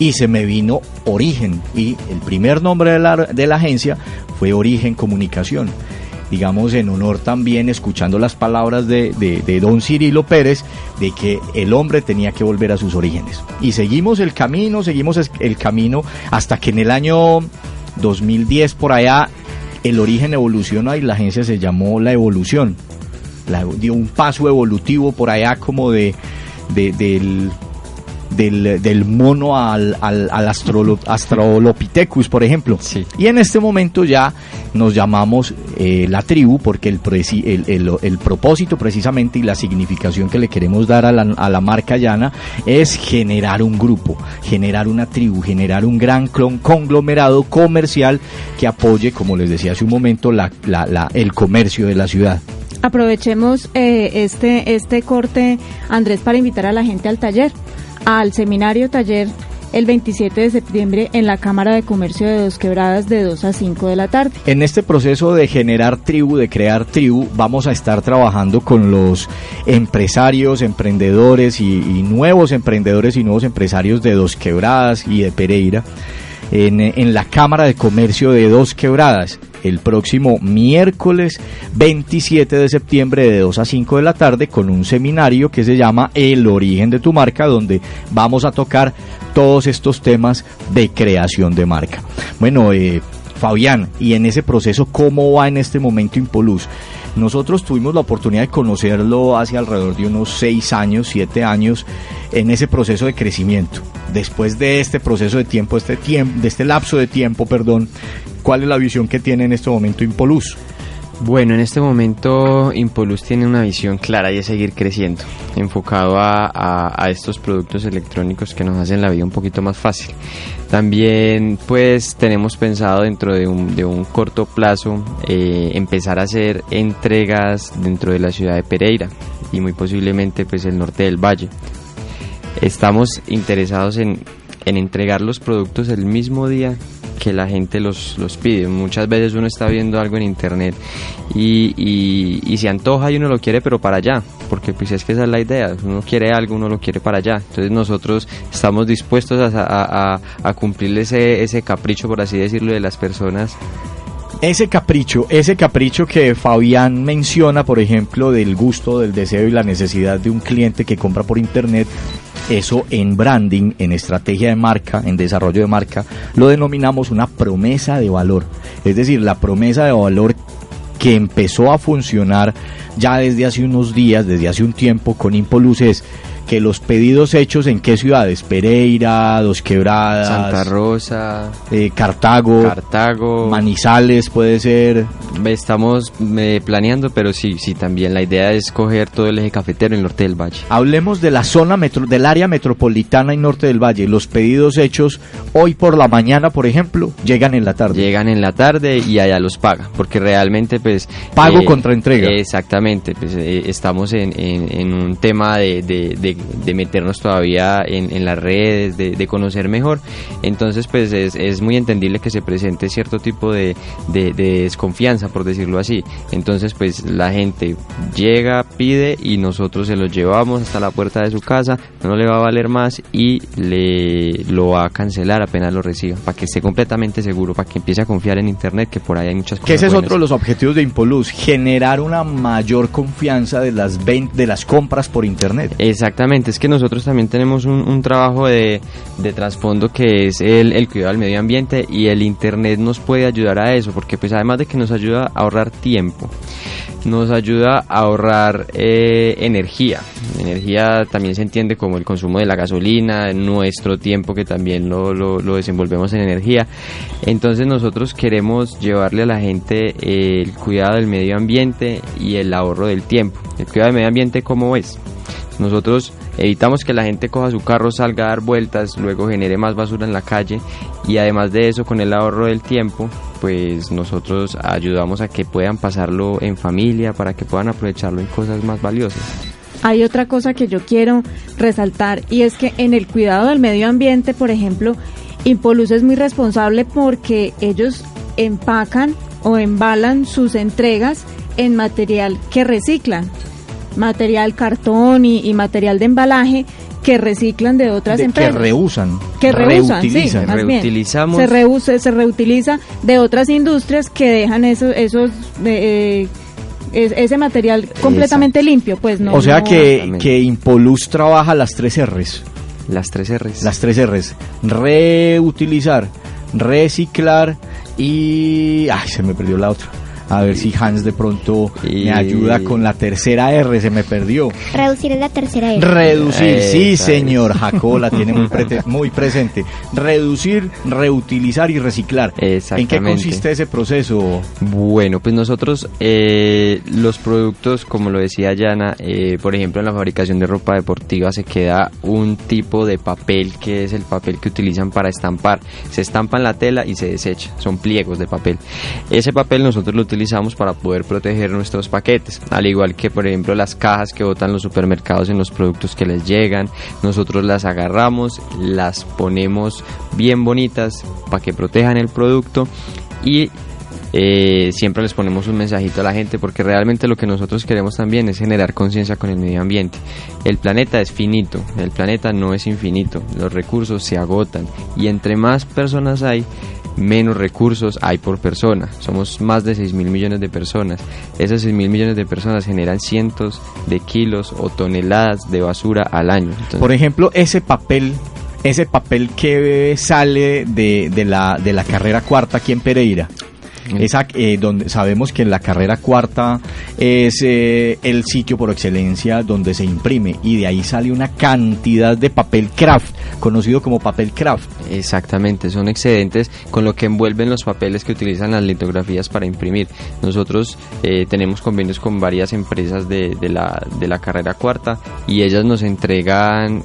Y se me vino Origen y el primer nombre de la, de la agencia fue Origen Comunicación digamos, en honor también, escuchando las palabras de, de, don Cirilo Pérez, de que el hombre tenía que volver a sus orígenes. Y seguimos el camino, seguimos el camino hasta que en el año 2010 por allá el origen evoluciona y la agencia se llamó La Evolución. Dio un paso evolutivo por allá como de, de del del, del mono al, al, al Astrolopithecus, por ejemplo. Y en este momento ya nos llamamos eh, la tribu porque el, el, el, el, propósito precisamente y la significación que le queremos dar a la, a la marca llana es generar un grupo, generar una tribu, generar un gran conglomerado comercial que apoye, como les decía hace un momento, la, la, la, el comercio de la ciudad. Aprovechemos eh, este, este corte, Andrés, para invitar a la gente al taller al seminario taller el 27 de septiembre en la Cámara de Comercio de Dos Quebradas de 2 a 5 de la tarde. En este proceso de generar tribu, de crear tribu, vamos a estar trabajando con los empresarios, emprendedores y, nuevos emprendedores y nuevos empresarios de Dos Quebradas y de Pereira en, en la Cámara de Comercio de Dos Quebradas el próximo miércoles 27 de septiembre de 2 a 5 de la tarde con un seminario que se llama El origen de tu marca donde vamos a tocar todos estos temas de creación de marca. Bueno, eh, Fabián, y en ese proceso, ¿cómo va en este momento Impolus? Nosotros tuvimos la oportunidad de conocerlo hace alrededor de unos 6 años, 7 años, en ese proceso de crecimiento. Después de este proceso de tiempo, este tiempo, de este lapso de tiempo, perdón, ¿cuál es la visión que tiene en este momento Impolus? Bueno, en este momento Impolus tiene una visión clara y es seguir creciendo, enfocado a, a, estos productos electrónicos que nos hacen la vida un poquito más fácil. También pues tenemos pensado dentro de un, de un corto plazo eh, empezar a hacer entregas dentro de la ciudad de Pereira y muy posiblemente pues el norte del valle. Estamos interesados en, en entregar los productos el mismo día que la gente los, los pide. Muchas veces uno está viendo algo en internet y, y, y, se antoja y uno lo quiere pero para allá, porque pues es que esa es la idea, uno quiere algo, uno lo quiere para allá. Entonces nosotros estamos dispuestos a, a, a, cumplir ese, ese capricho, por así decirlo, de las personas ese capricho, ese capricho que Fabián menciona, por ejemplo, del gusto, del deseo y la necesidad de un cliente que compra por internet, eso en branding, en estrategia de marca, en desarrollo de marca, lo denominamos una promesa de valor. Es decir, la promesa de valor que empezó a funcionar ya desde hace unos días, desde hace un tiempo con Impolus es que los pedidos hechos en qué ciudades? Pereira, Dos Quebradas, Santa Rosa, eh, Cartago, Cartago, Manizales puede ser. Estamos eh, planeando, pero sí, sí, también la idea es coger todo el eje cafetero en el norte del valle. Hablemos de la zona metro, del área metropolitana y norte del valle. Los pedidos hechos hoy por la mañana, por ejemplo, llegan en la tarde. Llegan en la tarde y allá los paga, porque realmente pues pago eh, contra entrega. Exactamente, pues estamos en, en, en, un tema de, de, de de meternos todavía en, en las redes, de, de, conocer mejor. Entonces, pues es, es, muy entendible que se presente cierto tipo de, de, de, desconfianza, por decirlo así. Entonces, pues la gente llega, pide y nosotros se lo llevamos hasta la puerta de su casa, no le va a valer más y le lo va a cancelar apenas lo reciba, para que esté completamente seguro, para que empiece a confiar en Internet, que por ahí hay muchas cosas. Que ese es otro de los objetivos de Impolus, generar una mayor confianza de las, de las compras por Internet. Exactamente es que nosotros también tenemos un, trabajo de, trasfondo que es el, cuidado del medio ambiente y el Internet nos puede ayudar a eso, porque pues además de que nos ayuda a ahorrar tiempo, nos ayuda a ahorrar eh, energía. Energía también se entiende como el consumo de la gasolina, nuestro tiempo que también lo desenvolvemos en energía. Entonces nosotros queremos llevarle a la gente eh, el cuidado del medio ambiente y el ahorro del tiempo. El cuidado del medio ambiente, ¿cómo es? Nosotros evitamos que la gente coja su carro, salga a dar vueltas, luego genere más basura en la calle y además de eso con el ahorro del tiempo, pues nosotros ayudamos a que puedan pasarlo en familia para que puedan aprovecharlo en cosas más valiosas. Hay otra cosa que yo quiero resaltar y es que en el cuidado del medio ambiente, por ejemplo, Impolus es muy responsable porque ellos empacan o embalan sus entregas en material que reciclan material cartón y, y, material de embalaje que reciclan de otras de empresas. Que reusan. Que reusan, sí, más Reutilizamos. Bien. Se, reusa, se reutiliza de otras industrias que dejan esos, esos eh, es, ese material completamente Exacto. limpio, pues no. O sea no, que, que Impolus trabaja las tres R's. Las tres R's. Las tres R's. Reutilizar, reciclar y... Ay, se me perdió la otra. A ver si Hans de pronto y... me ayuda con la tercera R, se me perdió. Reducir es la tercera R. Reducir, eh, sí señor, Jacob la tiene muy, pre muy, presente. Reducir, reutilizar y reciclar. ¿En qué consiste ese proceso? Bueno, pues nosotros eh, los productos, como lo decía Yana, eh, por ejemplo en la fabricación de ropa deportiva se queda un tipo de papel que es el papel que utilizan para estampar. Se estampa en la tela y se desecha, son pliegos de papel. Ese papel nosotros lo utilizamos utilizamos para poder proteger nuestros paquetes, al igual que por ejemplo las cajas que botan los supermercados en los productos que les llegan, nosotros las agarramos, las ponemos bien bonitas para que protejan el producto y eh, siempre les ponemos un mensajito a la gente porque realmente lo que nosotros queremos también es generar conciencia con el medio ambiente. El planeta es finito, el planeta no es infinito, los recursos se agotan y entre más personas hay, menos recursos hay por persona. Somos más de 6 mil millones de personas. Esas 6 mil millones de personas generan cientos de kilos o toneladas de basura al año. por ejemplo, ese papel ese papel que sale de, de, la, de la carrera cuarta aquí en Pereira. Esa, eh, donde sabemos que la carrera cuarta es eh, el sitio por excelencia donde se imprime y de ahí sale una cantidad de papel craft, conocido como papel craft. Exactamente, son excedentes con lo que envuelven los papeles que utilizan las litografías para imprimir. Nosotros eh, tenemos convenios con varias empresas de, de, la, de la carrera cuarta y ellas nos entregan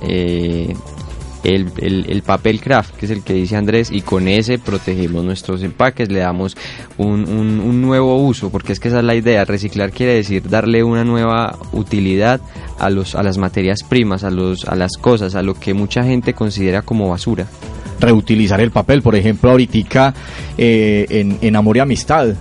el, papel craft, que es el que dice Andrés, y con ese protegemos nuestros empaques, le damos un, un, nuevo uso, porque es que esa es la idea, reciclar quiere decir darle una nueva utilidad a, los, a las materias primas, a, los, a las cosas, a lo que mucha gente considera como basura reutilizar el papel. Por ejemplo, ahorita eh, en, en Amor y Amistad,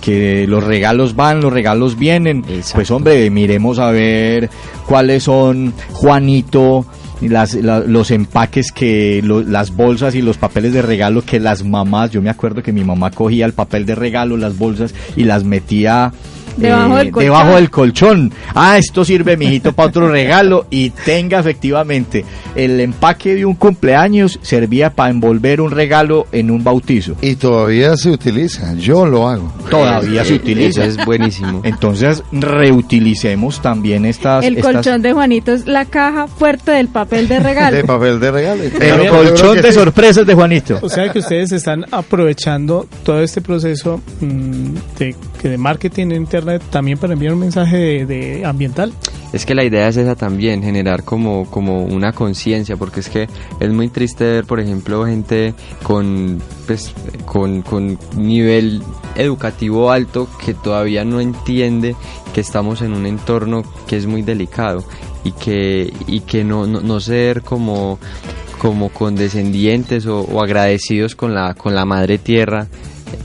que los regalos van, los regalos vienen. Pues hombre, miremos a ver cuáles son Juanito, las, los empaques que las bolsas y los papeles de regalo que las mamás, yo me acuerdo que mi mamá cogía el papel de regalo, las bolsas y las metía Debajo, del colchón. debajo del colchón. Ah, esto sirve, mijito, para otro regalo. Y tenga efectivamente el empaque de un cumpleaños servía para envolver un regalo en un bautizo. Y todavía se utiliza. Yo lo hago. Todavía se utiliza. es buenísimo. Entonces, reutilicemos también estas. El colchón de Juanito es la caja fuerte del papel de regalo. de papel de regalo. El colchón de sorpresas de Juanito. O sea que ustedes están aprovechando todo este proceso mm, de, de marketing interno también para enviar un mensaje de, ambiental. Es que la idea es esa también, generar como, como una conciencia, porque es que es muy triste ver, por ejemplo, gente con, pues, con, con nivel educativo alto que todavía no entiende que estamos en un entorno que es muy delicado y que, y que no, no, ser como como condescendientes o, o, agradecidos con la, con la madre tierra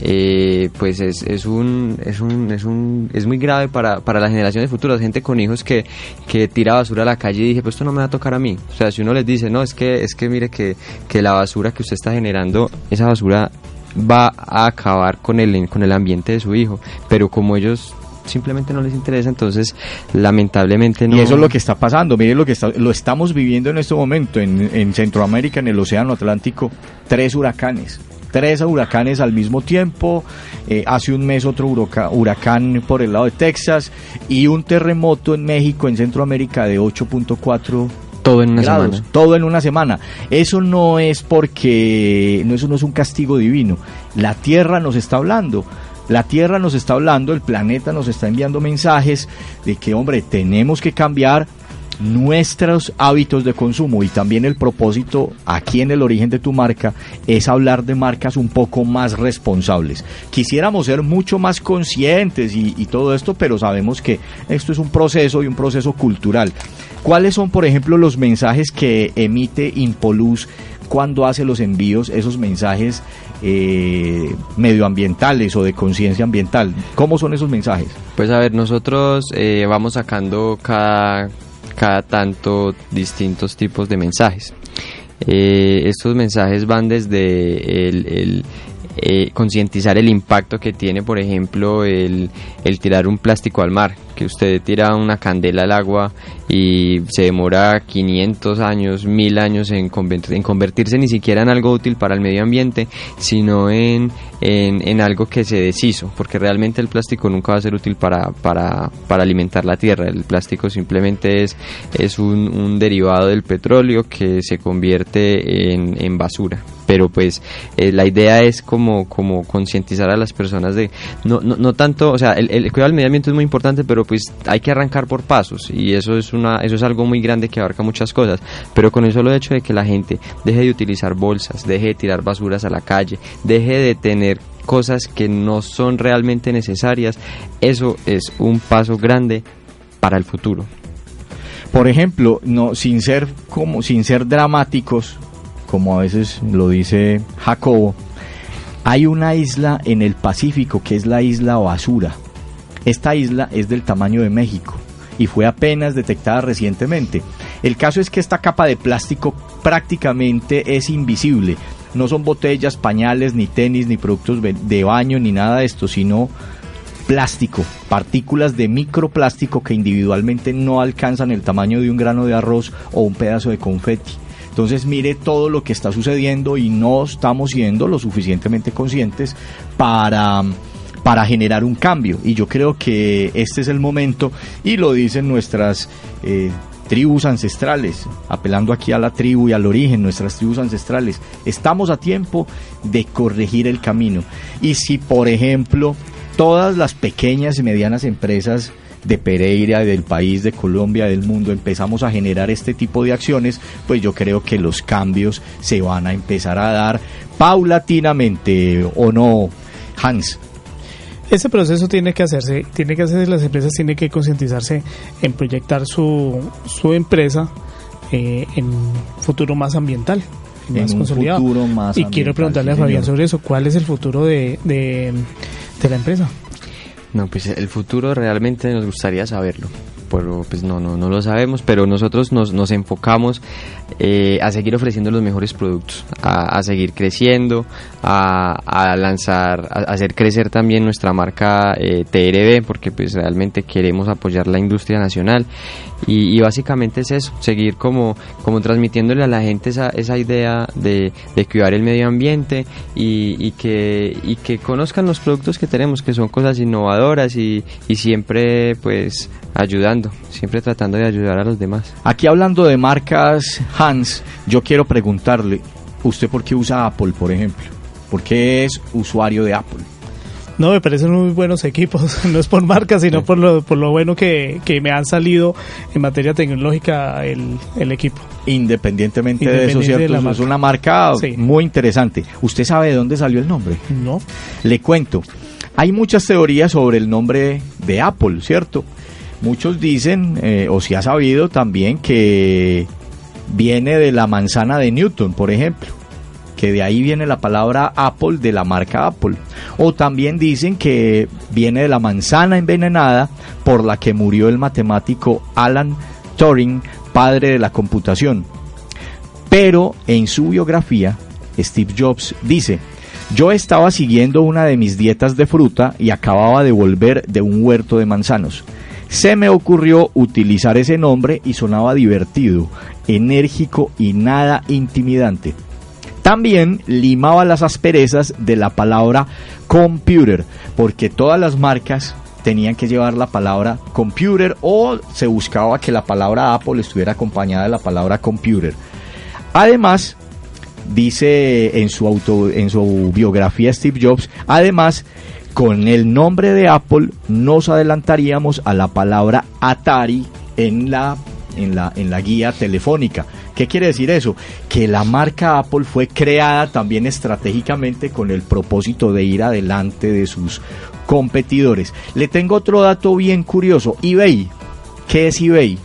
eh, pues es, es, un, es, un, es, un, es muy grave para, para las generaciones futuras, gente con hijos que, que tira basura a la calle y dije, pues esto no me va a tocar a mí. O sea, si uno les dice, no, es que, es que mire que, que la basura que usted está generando, esa basura va a acabar con el, con el ambiente de su hijo, pero como ellos simplemente no les interesa, entonces lamentablemente no. Y eso es lo que está pasando, miren lo que está, lo estamos viviendo en este momento en, en Centroamérica, en el Océano Atlántico, tres huracanes tres huracanes al mismo tiempo, eh, hace un mes otro huracán, por el lado de Texas y un terremoto en México, en Centroamérica de 8.4 todo en una semana. Todo en una semana. Eso no es porque, no, eso no es un castigo divino. La Tierra nos está hablando. La Tierra nos está hablando, el planeta nos está enviando mensajes de que, hombre, tenemos que cambiar nuestros hábitos de consumo y también el propósito aquí en el origen de tu marca es hablar de marcas un poco más responsables. Quisiéramos ser mucho más conscientes y, todo esto, pero sabemos que esto es un proceso y un proceso cultural. ¿Cuáles son, por ejemplo, los mensajes que emite Impoluz cuando hace los envíos, esos mensajes eh, medioambientales o de conciencia ambiental? ¿Cómo son esos mensajes? Pues a ver, nosotros eh, vamos sacando cada cada tanto distintos tipos de mensajes. Eh, estos mensajes van desde el, eh, concientizar el impacto que tiene, por ejemplo, el, el, tirar un plástico al mar, que usted tira una candela al agua y se demora 500 años, 1000 años en, en convertirse ni siquiera en algo útil para el medio ambiente, sino en, en, algo que se deshizo, porque realmente el plástico nunca va a ser útil para, para, para alimentar la tierra, el plástico simplemente es, es un, derivado del petróleo que se convierte en, en basura. Pero pues eh, la idea es como, como concientizar a las personas de, no, no, no tanto, o sea, el, cuidado del medio ambiente es muy importante, pero pues hay que arrancar por pasos y eso es, una, eso es algo muy grande que abarca muchas cosas, pero con el solo hecho de que la gente deje de utilizar bolsas, deje de tirar basuras a la calle, deje de tener cosas que no son realmente necesarias, eso es un paso grande para el futuro. Por ejemplo, no sin ser como sin ser dramáticos, como a veces lo dice Jacobo, hay una isla en el Pacífico que es la isla Basura. Esta isla es del tamaño de México y fue apenas detectada recientemente. El caso es que esta capa de plástico prácticamente es invisible. No son botellas, pañales, ni tenis, ni productos de baño, ni nada de esto, sino plástico, partículas de microplástico que individualmente no alcanzan el tamaño de un grano de arroz o un pedazo de confeti. Entonces mire todo lo que está sucediendo y no estamos siendo lo suficientemente conscientes para para generar un cambio y yo creo que este es el momento y lo dicen nuestras eh, tribus ancestrales, apelando aquí a la tribu y al origen, nuestras tribus ancestrales, estamos a tiempo de corregir el camino. Y si, por ejemplo, todas las pequeñas y medianas empresas de Pereira, del país, de Colombia, del mundo, empezamos a generar este tipo de acciones, pues yo creo que los cambios se van a empezar a dar paulatinamente, ¿o no, Hans? Ese proceso tiene que hacerse, tiene que hacerse, las empresas tienen que concientizarse en proyectar su, su empresa eh, en futuro más ambiental, más consolidado. y quiero preguntarle a Fabián sobre eso, ¿cuál es el futuro de, de la empresa? No, pues el futuro realmente nos gustaría saberlo pues no, no, no lo sabemos, pero nosotros nos, nos enfocamos eh, a seguir ofreciendo los mejores productos, a, seguir creciendo, a, lanzar, a, hacer crecer también nuestra marca eh, TRB, porque pues realmente queremos apoyar la industria nacional. Y, básicamente es eso, seguir como, como transmitiéndole a la gente esa, esa idea de, de cuidar el medio ambiente y, y, que, y que conozcan los productos que tenemos, que son cosas innovadoras y, y siempre pues ayudando, siempre tratando de ayudar a los demás. Aquí hablando de marcas, Hans, yo quiero preguntarle, ¿usted por qué usa Apple, por ejemplo? ¿Por qué es usuario de Apple? No, me parecen muy buenos equipos, no es por marca, sino por lo, por lo bueno que, me han salido en materia tecnológica el, equipo. Independientemente de eso, ¿cierto? es una marca muy interesante. ¿Usted sabe de dónde salió el nombre? No. Le cuento. Hay muchas teorías sobre el nombre de Apple, ¿cierto? Muchos dicen, eh, o se ha sabido también, que viene de la manzana de Newton, por ejemplo, que de ahí viene la palabra Apple de la marca Apple. O también dicen que viene de la manzana envenenada por la que murió el matemático Alan Turing, padre de la computación. Pero en su biografía, Steve Jobs dice, yo estaba siguiendo una de mis dietas de fruta y acababa de volver de un huerto de manzanos se me ocurrió utilizar ese nombre y sonaba divertido, enérgico y nada intimidante. También limaba las asperezas de la palabra computer, porque todas las marcas tenían que llevar la palabra computer o se buscaba que la palabra Apple estuviera acompañada de la palabra computer. Además, dice en su auto en su biografía Steve Jobs, además con el nombre de Apple nos adelantaríamos a la palabra Atari en la, en la, en la guía telefónica. ¿Qué quiere decir eso? Que la marca Apple fue creada también estratégicamente con el propósito de ir adelante de sus competidores. Le tengo otro dato bien curioso. eBay. ¿Qué es eBay?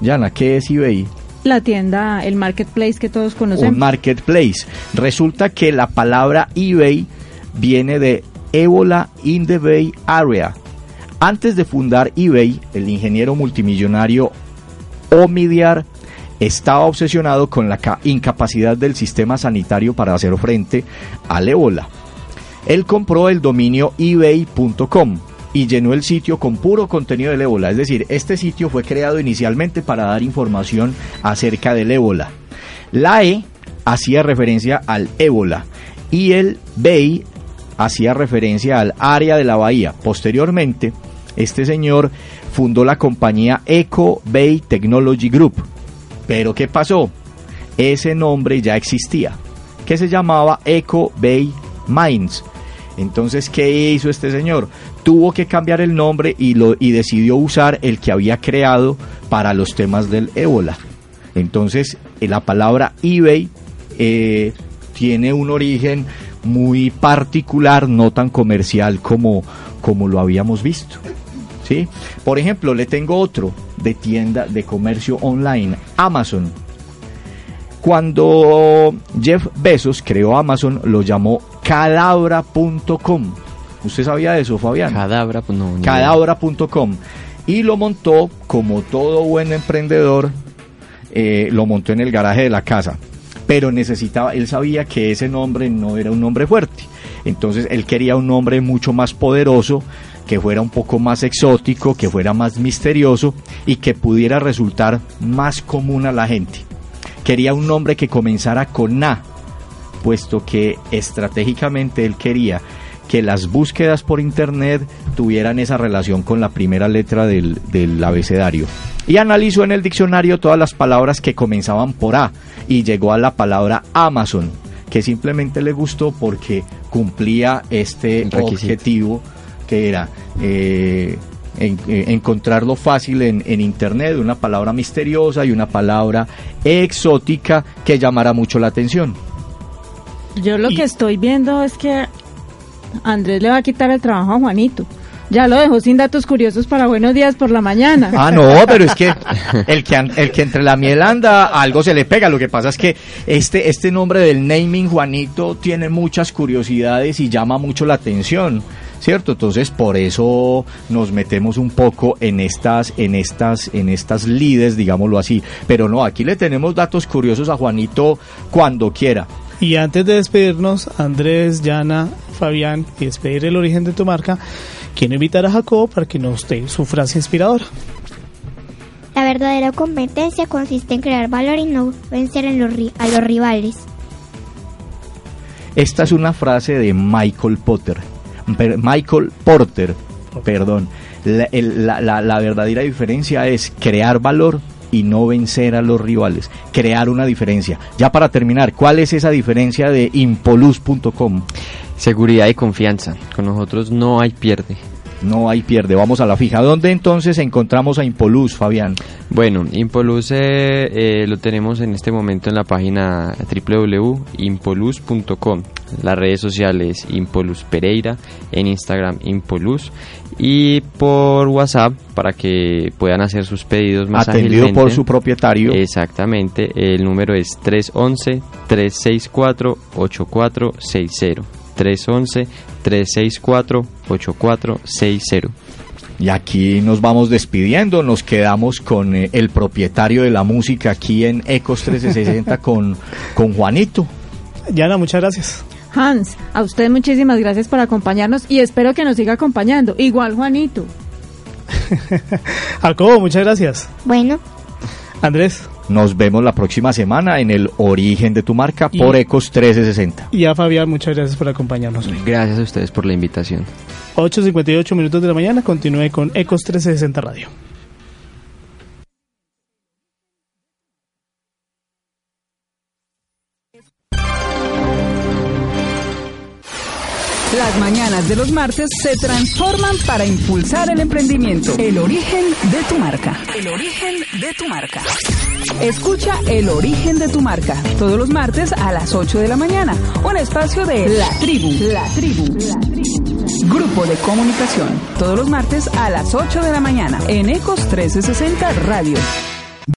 Yana, ¿qué es eBay? La tienda, el marketplace que todos conocemos. Un marketplace. Resulta que la palabra eBay viene de Ebola in the Bay Area. Antes de fundar eBay, el ingeniero multimillonario Omidyar estaba obsesionado con la incapacidad del sistema sanitario para hacer frente al ébola. Él compró el dominio ebay.com y llenó el sitio con puro contenido del ébola. Es decir, este sitio fue creado inicialmente para dar información acerca del ébola. La E hacía referencia al ébola y el Bay hacía referencia al área de la bahía. Posteriormente, este señor fundó la compañía Eco Bay Technology Group. Pero ¿qué pasó? Ese nombre ya existía, que se llamaba Eco Bay Mines. Entonces, ¿qué hizo este señor? Tuvo que cambiar el nombre y, lo, y decidió usar el que había creado para los temas del ébola. Entonces, la palabra eBay eh, tiene un origen muy particular, no tan comercial como, como lo habíamos visto. ¿Sí? Por ejemplo, le tengo otro de tienda de comercio online, Amazon. Cuando Jeff Bezos creó Amazon, lo llamó cadabra.com. ¿Usted sabía eso, Fabián? Cadabra, pues no. Cadabra.com. Y lo montó, como todo buen emprendedor, eh, lo montó en el garaje de la casa. Pero necesitaba, él sabía que ese nombre no era un nombre fuerte. Entonces él quería un nombre mucho más poderoso, que fuera un poco más exótico, que fuera más misterioso y que pudiera resultar más común a la gente. Quería un nombre que comenzara con A, puesto que estratégicamente él quería que las búsquedas por internet tuvieran esa relación con la primera letra del, del, abecedario. Y analizó en el diccionario todas las palabras que comenzaban por A y llegó a la palabra Amazon, que simplemente le gustó porque cumplía este objetivo que era eh, en, eh, encontrarlo fácil en, en, internet, una palabra misteriosa y una palabra exótica que llamara mucho la atención. Yo lo y, que estoy viendo es que Andrés le va a quitar el trabajo a Juanito. Ya lo dejó sin datos curiosos para buenos días por la mañana. Ah, no, pero es que el que, el que entre la miel anda, algo se le pega. Lo que pasa es que este, este nombre del naming Juanito tiene muchas curiosidades y llama mucho la atención. ¿cierto? Entonces por eso nos metemos un poco en estas, en estas, en estas lides, digámoslo así. Pero no, aquí le tenemos datos curiosos a Juanito cuando quiera. Y antes de despedirnos, Andrés, Yana, Fabián, y despedir el origen de tu marca, quiero invitar a Jacob para que nos dé su frase inspiradora. La verdadera competencia consiste en crear valor y no vencer en los, a los rivales. Esta es una frase de Michael Potter. Michael Porter, perdón. La, la, la, la verdadera diferencia es crear valor y no vencer a los rivales, crear una diferencia. Ya para terminar, ¿cuál es esa diferencia de impolus.com? Seguridad y confianza. Con nosotros no hay pierde. No hay pierde. Vamos a la fija. ¿Dónde entonces encontramos a Impolus, Fabián? Bueno, Impolus eh, eh, lo tenemos en este momento en la página www.impolus.com. Las redes sociales Impolus Pereira, en Instagram Impolus y por WhatsApp para que puedan hacer sus pedidos más Atendido ágilmente. por su propietario. Exactamente. El número es 311 364 8460. 311-364-8460. Y aquí nos vamos despidiendo, nos quedamos con eh, el propietario de la música aquí en Ecos 1360 con, con Juanito. Yana, muchas gracias. Hans, a usted muchísimas gracias por acompañarnos y espero que nos siga acompañando. Igual Juanito. Jacobo, muchas gracias. Bueno. Andrés. Nos vemos la próxima semana en el origen de tu marca por y, Ecos 1360. Y a Fabián, muchas gracias por acompañarnos hoy. Gracias a ustedes por la invitación. 8.58 minutos de la mañana, continúe con Ecos 1360 Radio. Mañanas de los martes se transforman para impulsar el emprendimiento. El origen de tu marca. El origen de tu marca. Escucha El origen de tu marca todos los martes a las 8 de la mañana. Un espacio de La Tribu. La Tribu. La Tribu. Grupo de comunicación. Todos los martes a las 8 de la mañana en Ecos 1360 Radio.